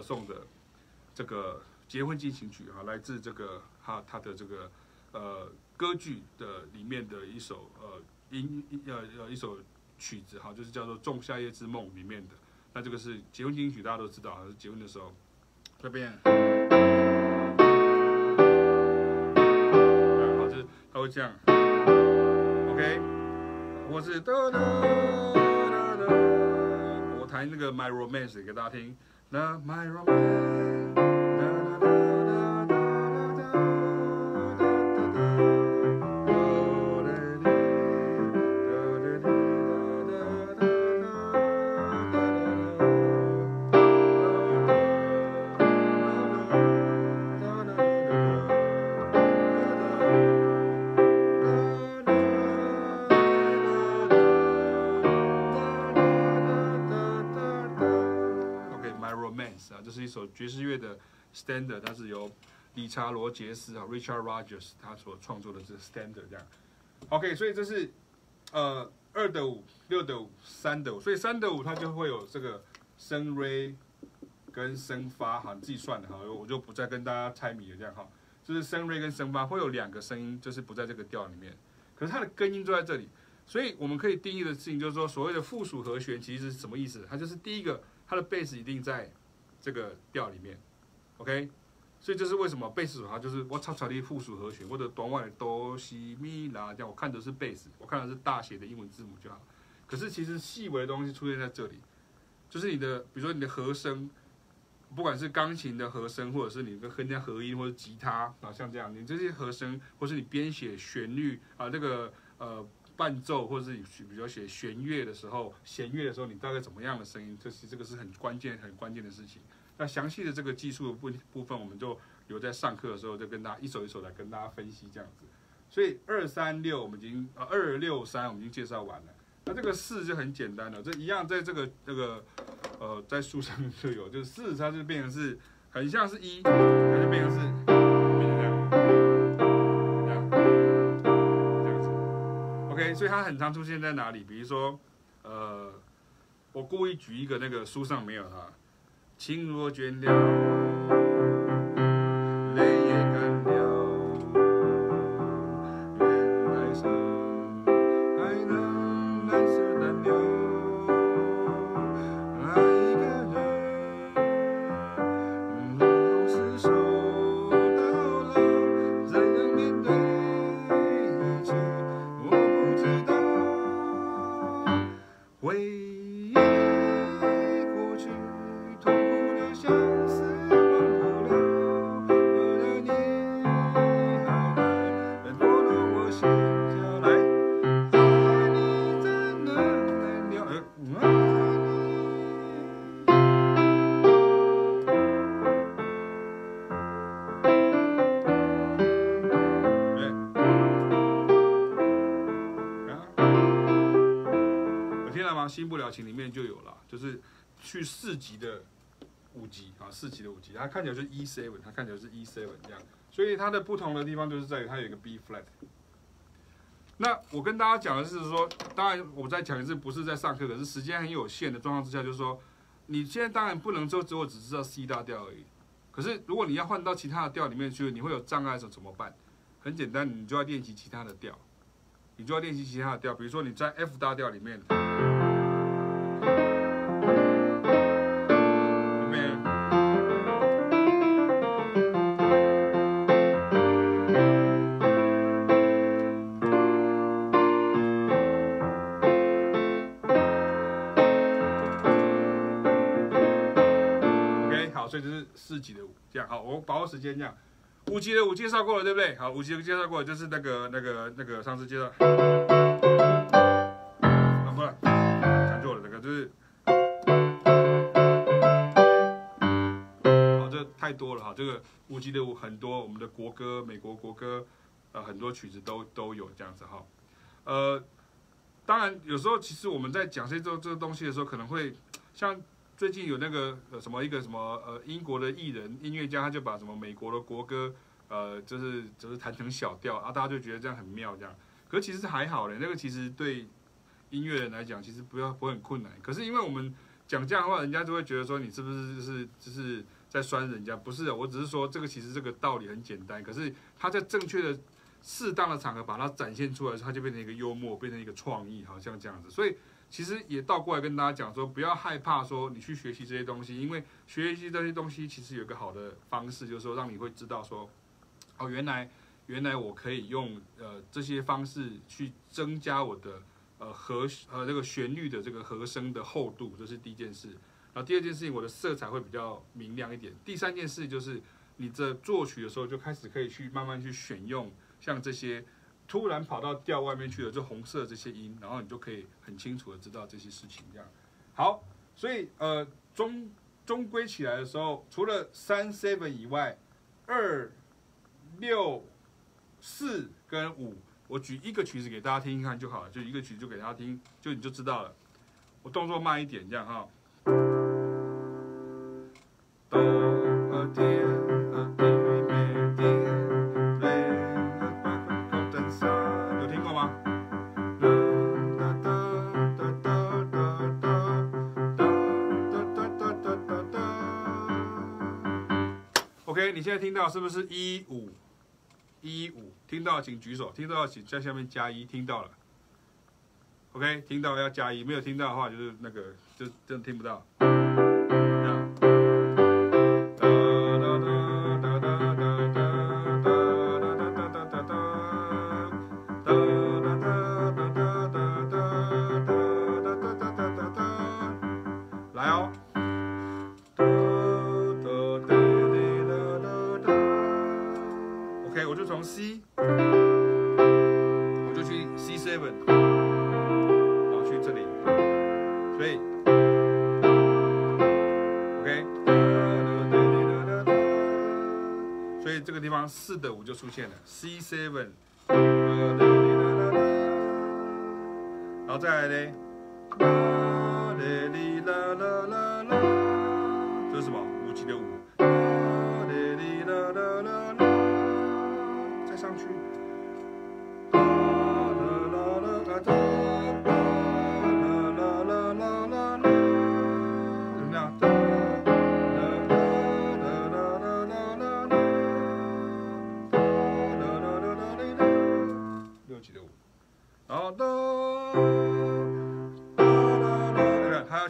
孟德尔颂的这个结婚进行曲啊，来自这个哈他的这个呃歌剧的里面的一首呃音呃呃一首。曲子哈，就是叫做《仲夏夜之梦》里面的，那这个是结婚进行曲，大家都知道，是结婚的时候。这边，好，就是他会这样，OK，我是哒哒哒哒，我弹那个 My Romance 给大家听，那 My Romance。standard，它是由理查罗杰斯啊，Richard Rogers 他所创作的这个 standard 这样。OK，所以这是呃二的五、六的五、三的五，所以三的五它就会有这个升 Re 跟升发，哈，你自己算的哈，我就不再跟大家猜谜了，这样哈，就是升 Re 跟升发会有两个声音，就是不在这个调里面，可是它的根音就在这里，所以我们可以定义的事情就是说，所谓的附属和弦其实是什么意思？它就是第一个，它的贝斯一定在这个调里面，OK，所以这是为什么贝斯手它就是我抄抄的附属和弦，或者短外的哆西咪拉这样，我看的是贝斯，我看的是大写的英文字母就好，可是其实细微的东西出现在这里，就是你的，比如说你的和声。不管是钢琴的和声，或者是你跟人家合音，或者吉他啊，像这样，你这些和声，或是你编写旋律啊，那个呃伴奏，或者是你比如写弦乐的时候，弦乐的时候，你大概怎么样的声音？这是这个是很关键、很关键的事情。那详细的这个技术的部部分，我们就留在上课的时候，就跟大家一首一首来跟大家分析这样子。所以二三六我们已经呃二六三我们已经介绍完了。那这个四就很简单了，这一样在这个这个。呃，在书上就有，就是四，它就变成是很像是一，它就变成是变成这样，这样，这样子。OK，所以它很常出现在哪里？比如说，呃，我故意举一个那个书上没有哈，情若倦了。去四级的五级啊，四级的五级，它看起来就是 E seven，它看起来是 E seven 这样，所以它的不同的地方就是在于它有一个 B flat。那我跟大家讲的是说，当然我再讲一次，不是在上课，可是时间很有限的状况之下，就是说，你现在当然不能就只我只知道 C 大调而已，可是如果你要换到其他的调里面去，你会有障碍的时候怎么办？很简单，你就要练习其他的调，你就要练习其他的调，比如说你在 F 大调里面。四级的五，这样好，我把握时间这样。五级的五介绍过了，对不对？好，五级的介绍过了，就是那个、那个、那个上次介绍。啊，不，讲错了，这个就是。好，这太多了哈，这个五级的五很多，我们的国歌、美国国歌，呃，很多曲子都都有这样子哈。呃，当然有时候其实我们在讲这这这个东西的时候，可能会像。最近有那个呃什么一个什么呃英国的艺人音乐家，他就把什么美国的国歌呃就是就是弹成小调啊，大家就觉得这样很妙这样。可其实还好嘞，那个其实对音乐人来讲其实不要不会很困难。可是因为我们讲这样的话，人家就会觉得说你是不是就是就是在酸人家？不是，我只是说这个其实这个道理很简单。可是他在正确的适当的场合把它展现出来，它就变成一个幽默，变成一个创意，好像这样子。所以。其实也倒过来跟大家讲说，不要害怕说你去学习这些东西，因为学习这些东西其实有个好的方式，就是说让你会知道说，哦，原来原来我可以用呃这些方式去增加我的呃和呃这个旋律的这个和声的厚度，这是第一件事。然后第二件事情，我的色彩会比较明亮一点。第三件事就是你在作曲的时候就开始可以去慢慢去选用像这些。突然跑到调外面去了，就红色这些音，然后你就可以很清楚的知道这些事情。这样好，所以呃，终终归起来的时候，除了三 seven 以外，二六四跟五，我举一个曲子给大家听一看就好了，就一个曲子就给大家听，就你就知道了。我动作慢一点，这样哈。现在听到是不是一五一五？听到请举手，听到请在下面加一。听到了，OK，听到要加一，没有听到的话就是那个就真听不到。就出现了，C seven，然后再来呢，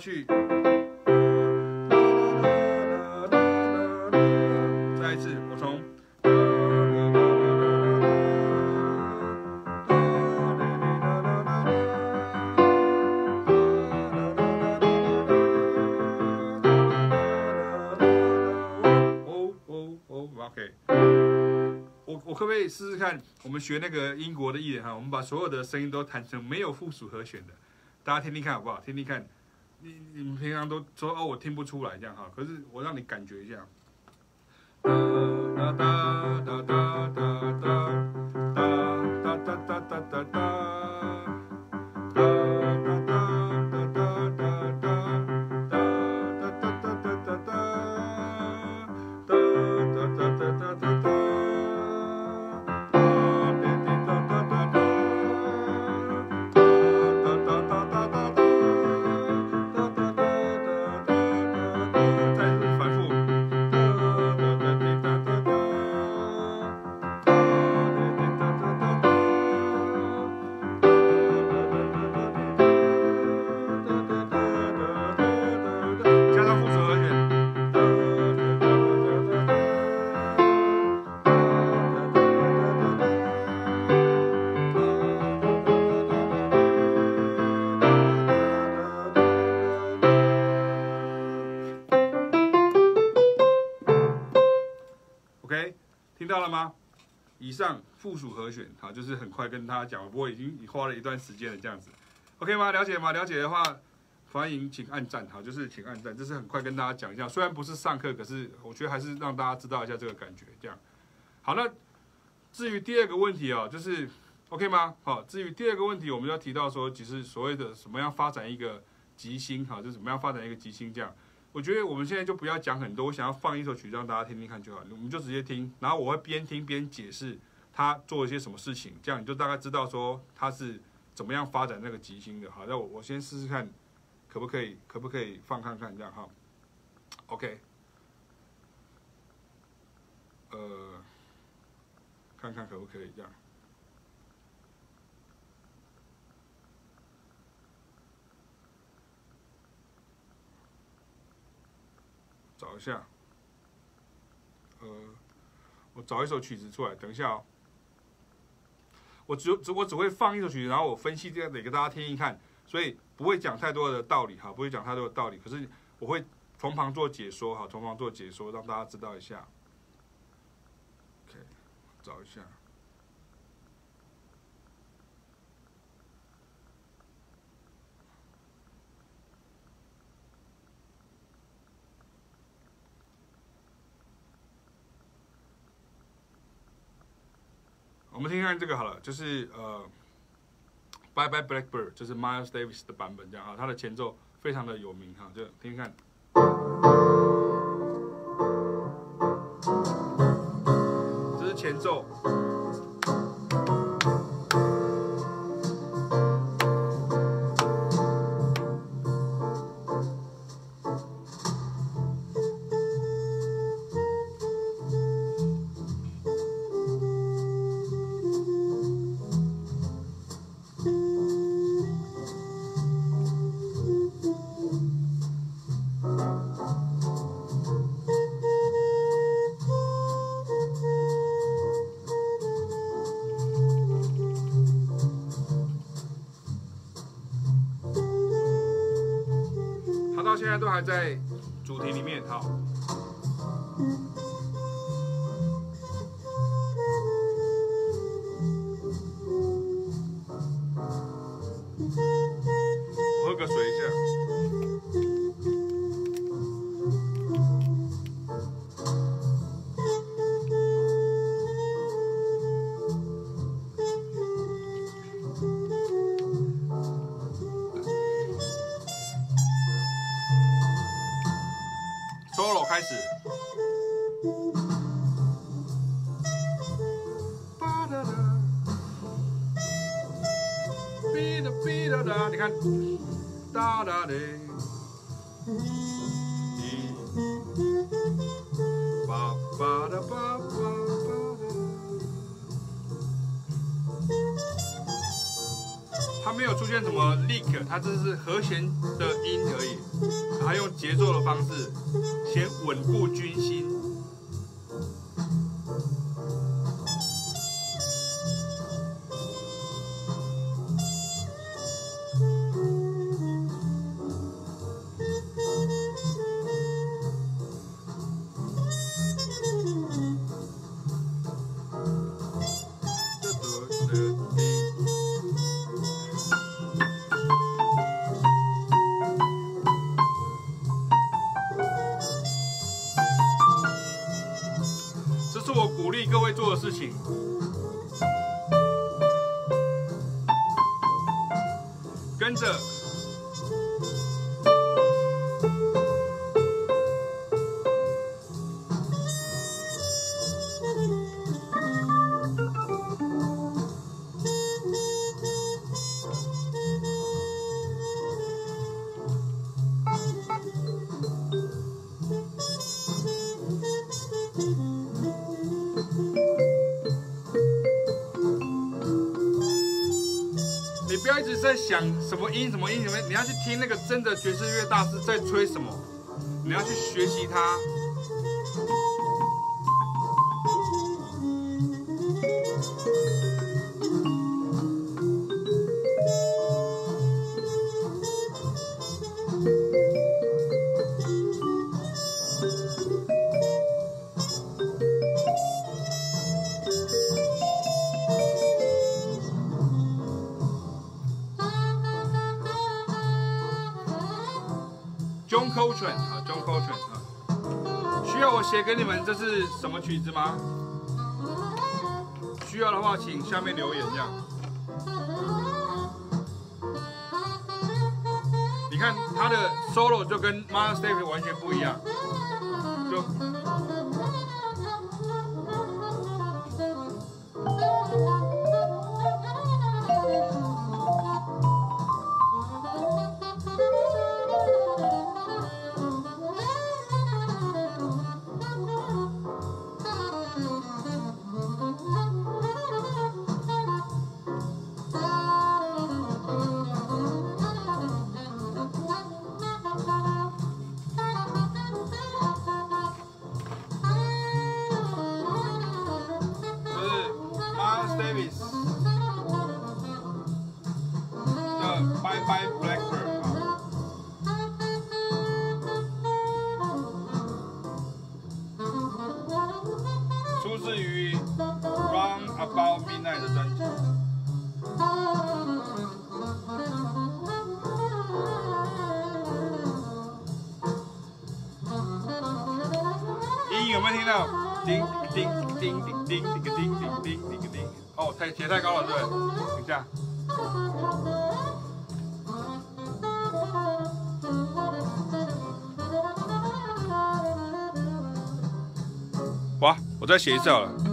去，再一次，我从，哦哦哦，OK，我我可不可以试试看？我们学那个英国的艺人哈，我们把所有的声音都弹成没有附属和弦的，大家听听看好不好？听听看。你你们平常都说哦，我听不出来这样哈，可是我让你感觉一下。哒哒哒哒哒哒哒哒哒哒哒哒附属和弦，好，就是很快跟大家讲，不过已经花了一段时间了，这样子，OK 吗？了解吗？了解的话，欢迎请按赞，好，就是请按赞，这是很快跟大家讲一下，虽然不是上课，可是我觉得还是让大家知道一下这个感觉，这样。好，那至于第二个问题啊，就是 OK 吗？好，至于第二个问题，我们要提到说，其实所谓的什么样发展一个即兴，哈，就是怎么样发展一个即兴这样。我觉得我们现在就不要讲很多，我想要放一首曲让大家听听看就好，我们就直接听，然后我会边听边解释他做了些什么事情，这样你就大概知道说他是怎么样发展那个吉星的。好，那我我先试试看，可不可以，可不可以放看看这样哈？OK，呃，看看可不可以这样。找一下，呃，我找一首曲子出来，等一下哦。我只只我只会放一首曲子，然后我分析这样的给大家听一看，所以不会讲太多的道理哈，不会讲太多的道理。可是我会从旁做解说哈，从旁做解说，让大家知道一下。OK，找一下。我们听听看这个好了，就是呃，Bye Bye Blackbird，就是 Miles Davis 的版本这样啊，它的前奏非常的有名哈，就听听看，这是前奏。现在都还在主题里面，好。这是和一直在想什么音什么音什么？你要去听那个真的爵士乐大师在吹什么，你要去学习他。给你们这是什么曲子吗？需要的话，请下面留言这样。你看他的 solo 就跟 Master Step 完全不一样，再写一次好了。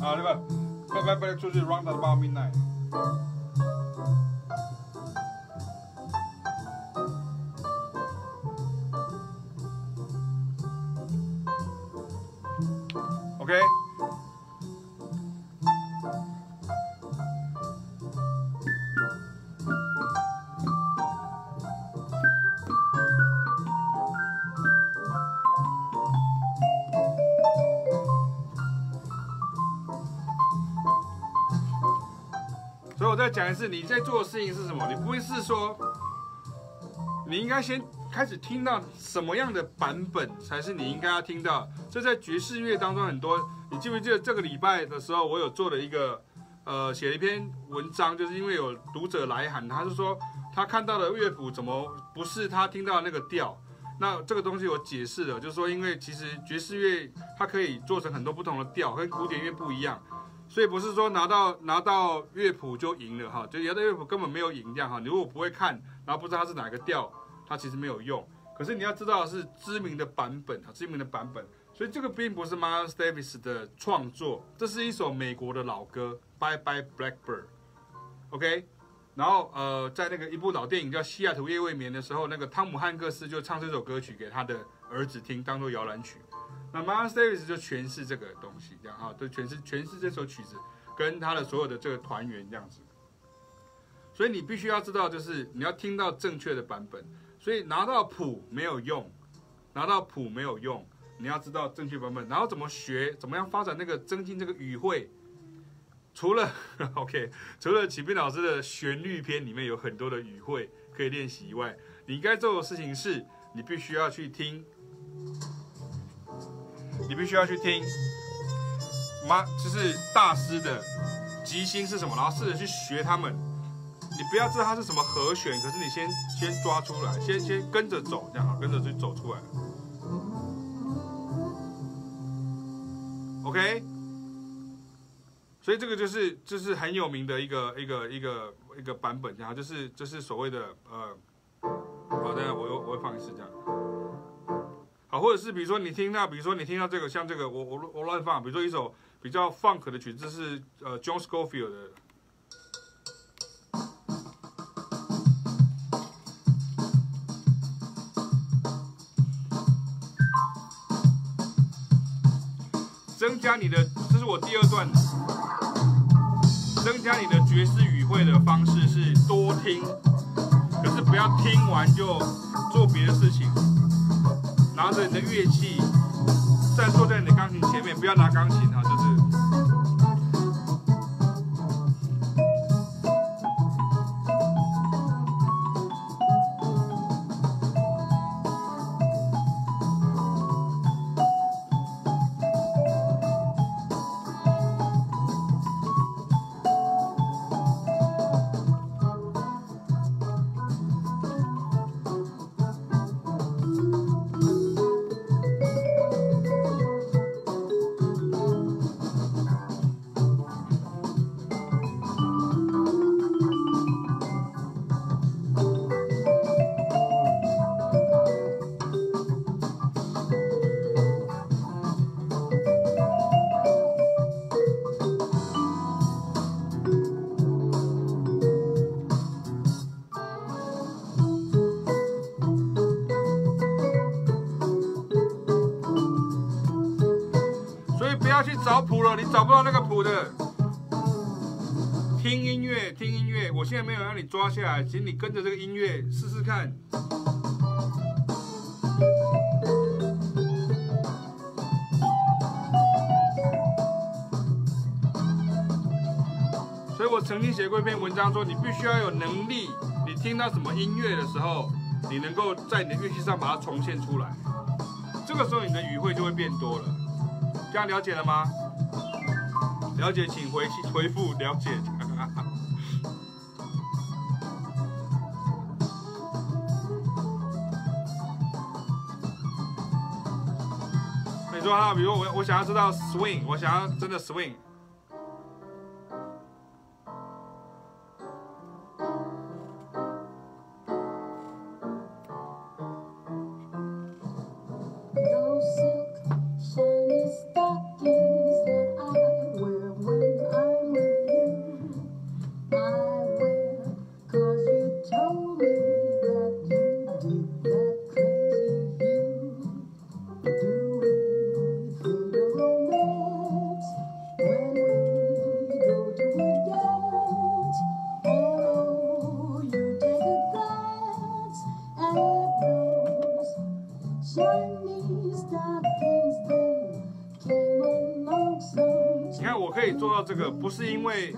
啊，就是啊那个 Bye bye Black 出去 Round About Midnight。但是，你在做的事情是什么？你不会是说，你应该先开始听到什么样的版本才是你应该要听到。这在爵士乐当中很多，你记不记得这个礼拜的时候，我有做了一个，呃，写了一篇文章，就是因为有读者来函，他是说他看到的乐谱怎么不是他听到那个调。那这个东西我解释了，就是说因为其实爵士乐它可以做成很多不同的调，跟古典乐不一样。所以不是说拿到拿到乐谱就赢了哈，就有的乐谱根本没有赢这样哈。你如果不会看，然后不知道它是哪个调，它其实没有用。可是你要知道是知名的版本啊，知名的版本。所以这个并不是 Miles Davis 的创作，这是一首美国的老歌《Bye Bye Blackbird》，OK。然后呃，在那个一部老电影叫《西雅图夜未眠》的时候，那个汤姆汉克斯就唱这首歌曲给他的儿子听，当做摇篮曲。那 Miles Davis 就诠释这个东西，这样哈，就诠释诠释这首曲子，跟他的所有的这个团员这样子。所以你必须要知道，就是你要听到正确的版本。所以拿到谱没有用，拿到谱没有用，你要知道正确版本。然后怎么学，怎么样发展那个增进这个语汇。除了 OK，除了启斌老师的旋律篇里面有很多的语汇可以练习以外，你该做的事情是，你必须要去听。你必须要去听，妈，就是大师的即兴是什么，然后试着去学他们。你不要知道它是什么和弦，可是你先先抓出来，先先跟着走，这样好，跟着去走出来。OK，所以这个就是就是很有名的一个一个一个一个版本，然后就是就是所谓的呃，好，等下我我我会放一次这样。或者是比如说你听到，比如说你听到这个，像这个，我我我乱放，比如说一首比较 funk 的曲子，是呃 John Scofield 的，增加你的，这是我第二段，增加你的爵士语汇的方式是多听，可是不要听完就做别的事情。拿着你的乐器，再坐在你的钢琴前面，不要拿钢琴哈，就是。抓下来，请你跟着这个音乐试试看。所以我曾经写过一篇文章，说你必须要有能力，你听到什么音乐的时候，你能够在你的乐器上把它重现出来。这个时候你的语汇就会变多了。这样了解了吗？了解，请回回复了解。说哈，比如我我想要知道 swing，我想要真的 swing。是因为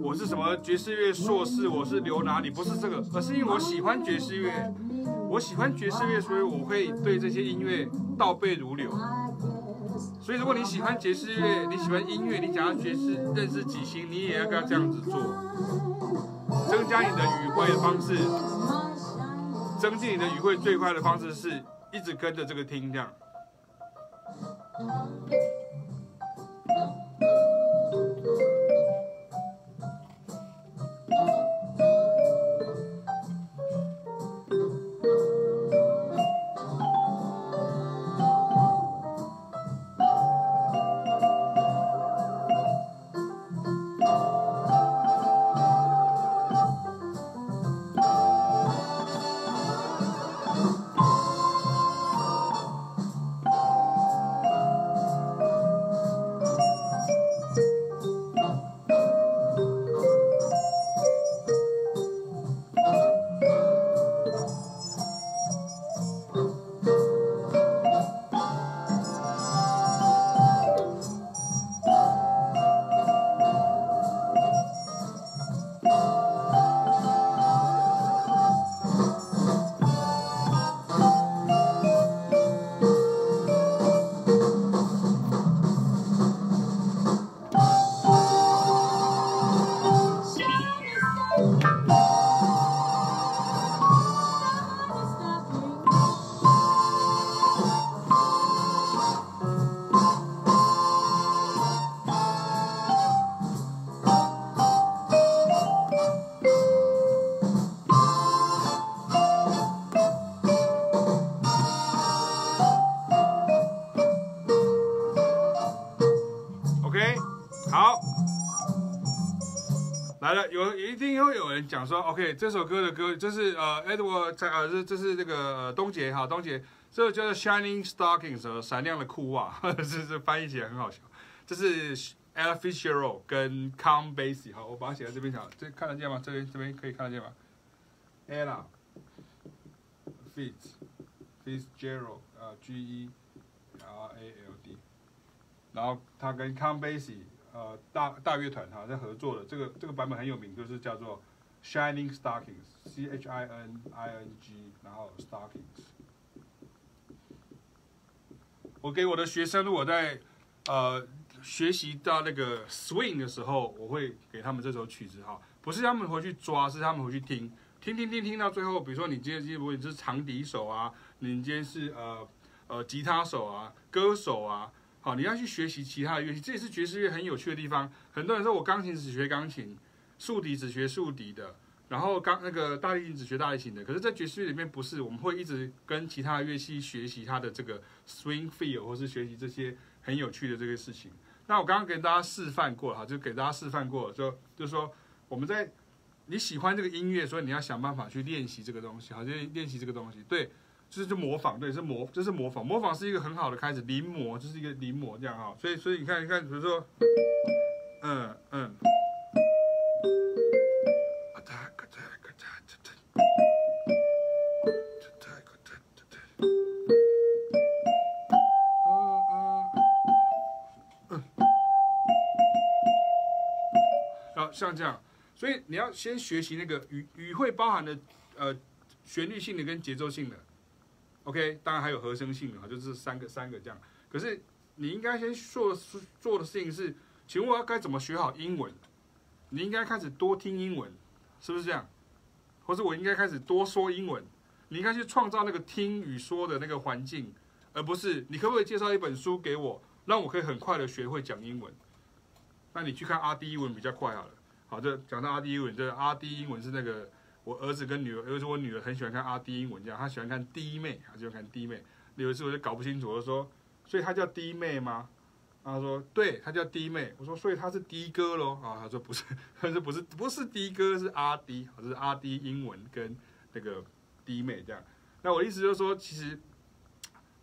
我是什么爵士乐硕士，我是留哪里，不是这个，而是因为我喜欢爵士乐，我喜欢爵士乐，所以我会对这些音乐倒背如流。所以，如果你喜欢爵士乐，你喜欢音乐，你想要爵士认识几星，你也要跟他这样子做，增加你的语汇的方式，增进你的语汇最快的方式是一直跟着这个听这样。讲说，OK，这首歌的歌就是呃，Edward 在呃，这这是这个呃东杰哈，东杰，这个叫做 Shining Stockings，闪亮的裤袜，这是翻译起来很好笑。这是 Ella Fitzgerald 跟 Count Basie，好，我把它写在这边讲，这看得见吗？这边这边可以看得见吗？Ella Fitz Fitzgerald 啊，G E R A L D，然后他跟 Count Basie 呃大大乐团哈在合作的，这个这个版本很有名，就是叫做。Shining Stockings，C H I N I N G，然后 Stockings。我给我的学生，如果在呃学习到那个 swing 的时候，我会给他们这首曲子哈，不是他们回去抓，是他们回去听，听听听听到最后，比如说你今天如果你是长笛手啊，你今天是呃呃吉他手啊，歌手啊，好，你要去学习其他的乐器，这也是爵士乐很有趣的地方。很多人说我钢琴只学钢琴。竖笛只学竖笛的，然后刚那个大提琴只学大提琴的，可是，在爵士乐里面不是，我们会一直跟其他的乐器学习它的这个 swing feel，或是学习这些很有趣的这个事情。那我刚刚给大家示范过哈，就给大家示范过了，就就是说我们在你喜欢这个音乐，所以你要想办法去练习这个东西，好，就练习这个东西，对，就是就模仿，对，是模，就是模仿，模仿是一个很好的开始，临摹就是一个临摹这样哈，所以所以你看，你看，比如说，嗯嗯。像这样，所以你要先学习那个语语汇包含的呃旋律性的跟节奏性的，OK，当然还有和声性的哈，就是三个三个这样。可是你应该先做做的事情是，请问我要该怎么学好英文？你应该开始多听英文，是不是这样？或是我应该开始多说英文？你应该去创造那个听与说的那个环境，而不是你可不可以介绍一本书给我，让我可以很快的学会讲英文？那你去看阿迪英文比较快好了。好，这讲到阿弟英文，这阿弟英文是那个我儿子跟女儿，有一次我女儿很喜欢看阿弟英文，这样她喜欢看弟妹，她喜欢看弟妹。有一次我就搞不清楚，我说，所以她叫弟妹吗？她说对，她叫弟妹。我说所以她是滴哥喽？啊，她说不是，她说不是，不是滴哥，是阿弟，这是阿弟英文跟那个弟妹这样。那我的意思就是说，其实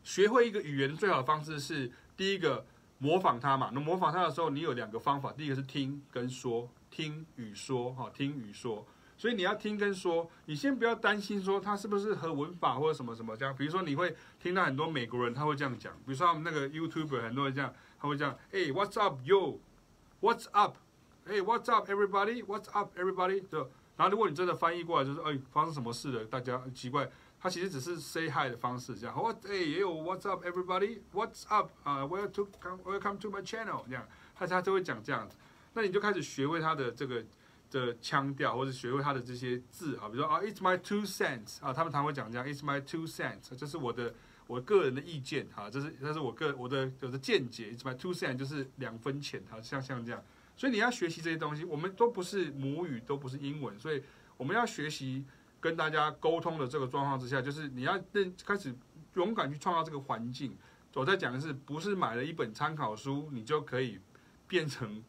学会一个语言最好的方式是第一个模仿它嘛。那模仿他的时候，你有两个方法，第一个是听跟说。听与说，哈，听与说，所以你要听跟说，你先不要担心说他是不是和文法或者什么什么这样。比如说你会听到很多美国人他会这样讲，比如说他们那个 YouTube 很多人这样，他会这样，哎，What's up yo？What's up？哎，What's up everybody？What's up everybody？就然后如果你真的翻译过来就是，哎，发生什么事了？大家很奇怪。他其实只是 say hi 的方式，这样。What 哎，也有 What's up, everybody? What's up? 啊、uh,，Welcome to Welcome to my channel。这样，他他就会讲这样子。那你就开始学会他的这个的腔调，或者学会他的这些字啊，比如说啊，It's my two cents 啊，他们常会讲这样，It's my two cents，这是我的我个人的意见哈，这是这是我个我的我的见解，It's my two cents 就是两分钱，好像像这样。所以你要学习这些东西，我们都不是母语，都不是英文，所以我们要学习。跟大家沟通的这个状况之下，就是你要认开始勇敢去创造这个环境。我在讲的是，不是买了一本参考书，你就可以变成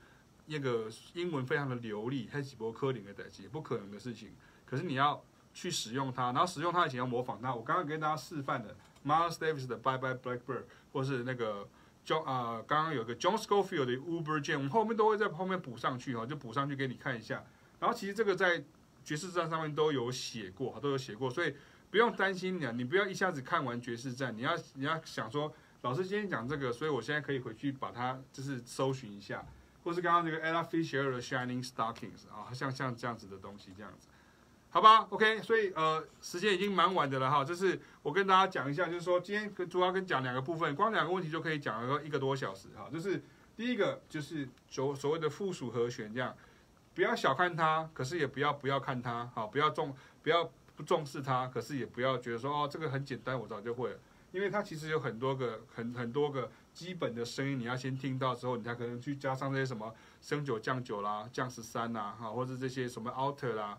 那个英文非常的流利，还是几波科林的等级，不可能的事情。可是你要去使用它，然后使用它以前要模仿它。我刚刚跟大家示范的 Miles Davis 的 Bye Bye Blackbird，或是那个 John 啊、刚刚有个 John Scofield 的 Uber Jam，我们后面都会在后面补上去哈，就补上去给你看一下。然后其实这个在爵士站上面都有写过，都有写过，所以不用担心你啊，你不要一下子看完爵士站，你要你要想说，老师今天讲这个，所以我现在可以回去把它就是搜寻一下，或是刚刚那个 Ella Fisher 的 Shining Stockings 啊，像像这样子的东西这样子，好吧？OK，所以呃，时间已经蛮晚的了哈，就是我跟大家讲一下，就是说今天跟主要跟讲两个部分，光两个问题就可以讲了一个多小时哈，就是第一个就是所所谓的附属和弦这样。不要小看它，可是也不要不要看它，好，不要重不要不重视它，可是也不要觉得说哦，这个很简单，我早就会了，因为它其实有很多个很很多个基本的声音，你要先听到之后，你才可能去加上这些什么升九降九啦、降十三呐，哈，或者这些什么 alter 啦，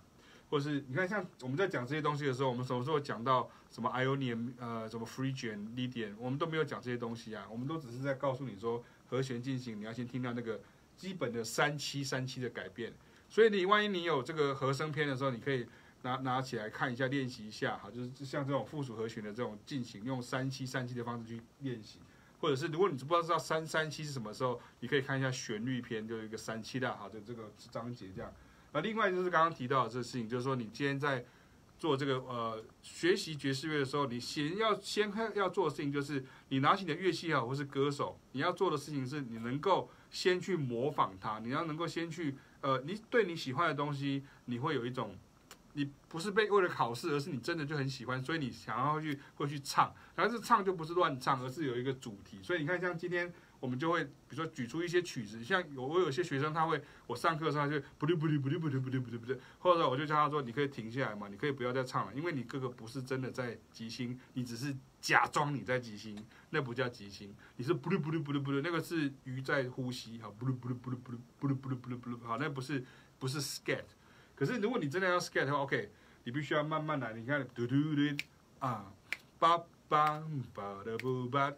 或者是你看像我们在讲这些东西的时候，我们什么时候讲到什么 Ionian 呃什么 Phrygian Lydian，我们都没有讲这些东西啊，我们都只是在告诉你说和弦进行，你要先听到那个。基本的三七三七的改变，所以你万一你有这个和声篇的时候，你可以拿拿起来看一下，练习一下哈，就是像这种附属和弦的这种进行，用三七三七的方式去练习，或者是如果你不知道三三七是什么时候，你可以看一下旋律篇，就有一个三七的哈，就这个章节这样。那另外就是刚刚提到的这事情，就是说你今天在做这个呃学习爵士乐的时候，你先要先要做的事情就是你拿起你的乐器也好，或是歌手，你要做的事情是你能够。先去模仿它，你要能够先去，呃，你对你喜欢的东西，你会有一种，你不是被为了考试，而是你真的就很喜欢，所以你想要去会去唱，但是唱就不是乱唱，而是有一个主题。所以你看，像今天我们就会，比如说举出一些曲子，像有我有些学生他会，我上课的时候他就不对不对不对不对不对不对不对，或者我就叫他说，你可以停下来嘛，你可以不要再唱了，因为你哥哥不是真的在即兴，你只是。假装你在即兴，那不叫即兴，你是不噜不噜不噜不噜，那个是鱼在呼吸，好，不噜不噜不噜不噜不噜不噜不噜不噜，好，那不是不是 scat。可是如果你真的要 scat 的话，OK，你必须要慢慢来，你看，嘟嘟嘟啊，叭叭叭的不叭，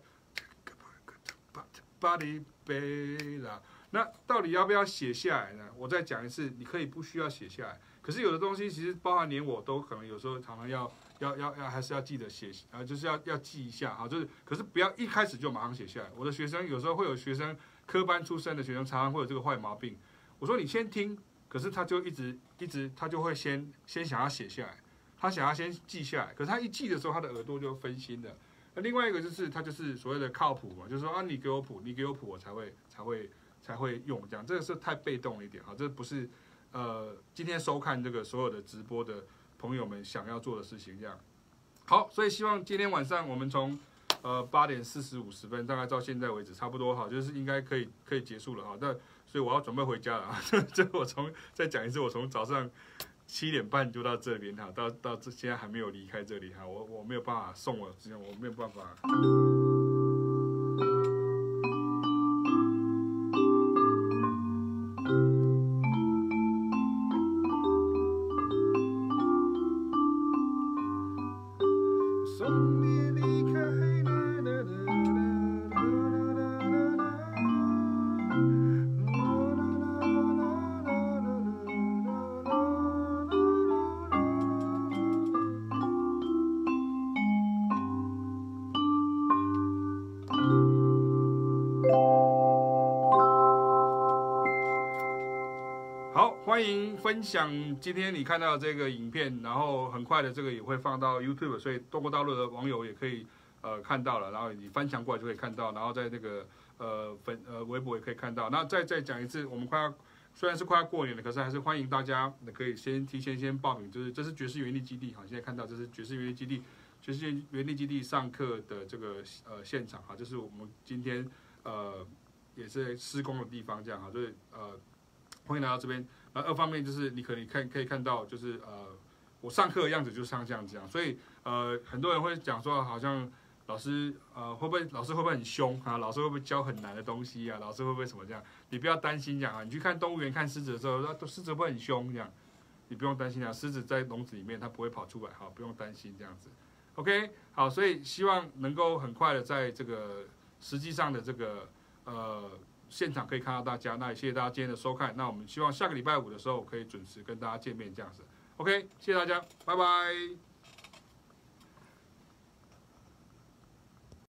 叭叭的贝啦。那到底要不要写下来呢？我再讲一次，你可以不需要写下来，可是有的东西其实包含连我都可能有时候常常要。要要要还是要记得写啊，就是要要记一下啊，就是可是不要一开始就马上写下来。我的学生有时候会有学生科班出身的学生，常常会有这个坏毛病。我说你先听，可是他就一直一直他就会先先想要写下来，他想要先记下来，可是他一记的时候，他的耳朵就分心了。那另外一个就是他就是所谓的靠谱嘛，就是说啊，你给我谱，你给我谱，我才会才会才会用这样，这个是太被动一点啊，这不是呃今天收看这个所有的直播的。朋友们想要做的事情，这样好，所以希望今天晚上我们从呃八点四十五十分，大概到现在为止差不多哈，就是应该可以可以结束了哈。那所以我要准备回家了 啊。这我从再讲一次，我从早上七点半就到这边哈，到到这现在还没有离开这里哈，我我没有办法送我，我没有办法。迎分享今天你看到这个影片，然后很快的这个也会放到 YouTube，所以中国大陆的网友也可以呃看到了，然后你翻墙过来就可以看到，然后在那个呃粉呃微博也可以看到。那再再讲一次，我们快要虽然是快要过年了，可是还是欢迎大家可以先提前先报名，就是这是爵士园地基地哈，现在看到这是爵士园地基地，爵士园地基地上课的这个呃现场哈，就是我们今天呃也是施工的地方这样哈，就是呃欢迎来到这边。呃，二方面就是你可以看可以看到，就是呃，我上课的样子就像这样子，所以呃，很多人会讲说，好像老师呃会不会老师会不会很凶啊？老师会不会教很难的东西啊？老师会不会什么这样？你不要担心这样啊！你去看动物园看狮子的时候，那狮子会不会很凶这样？你不用担心啊，狮子在笼子里面它不会跑出来，好，不用担心这样子。OK，好，所以希望能够很快的在这个实际上的这个呃。现场可以看到大家，那也谢谢大家今天的收看。那我们希望下个礼拜五的时候可以准时跟大家见面，这样子。OK，谢谢大家，拜拜。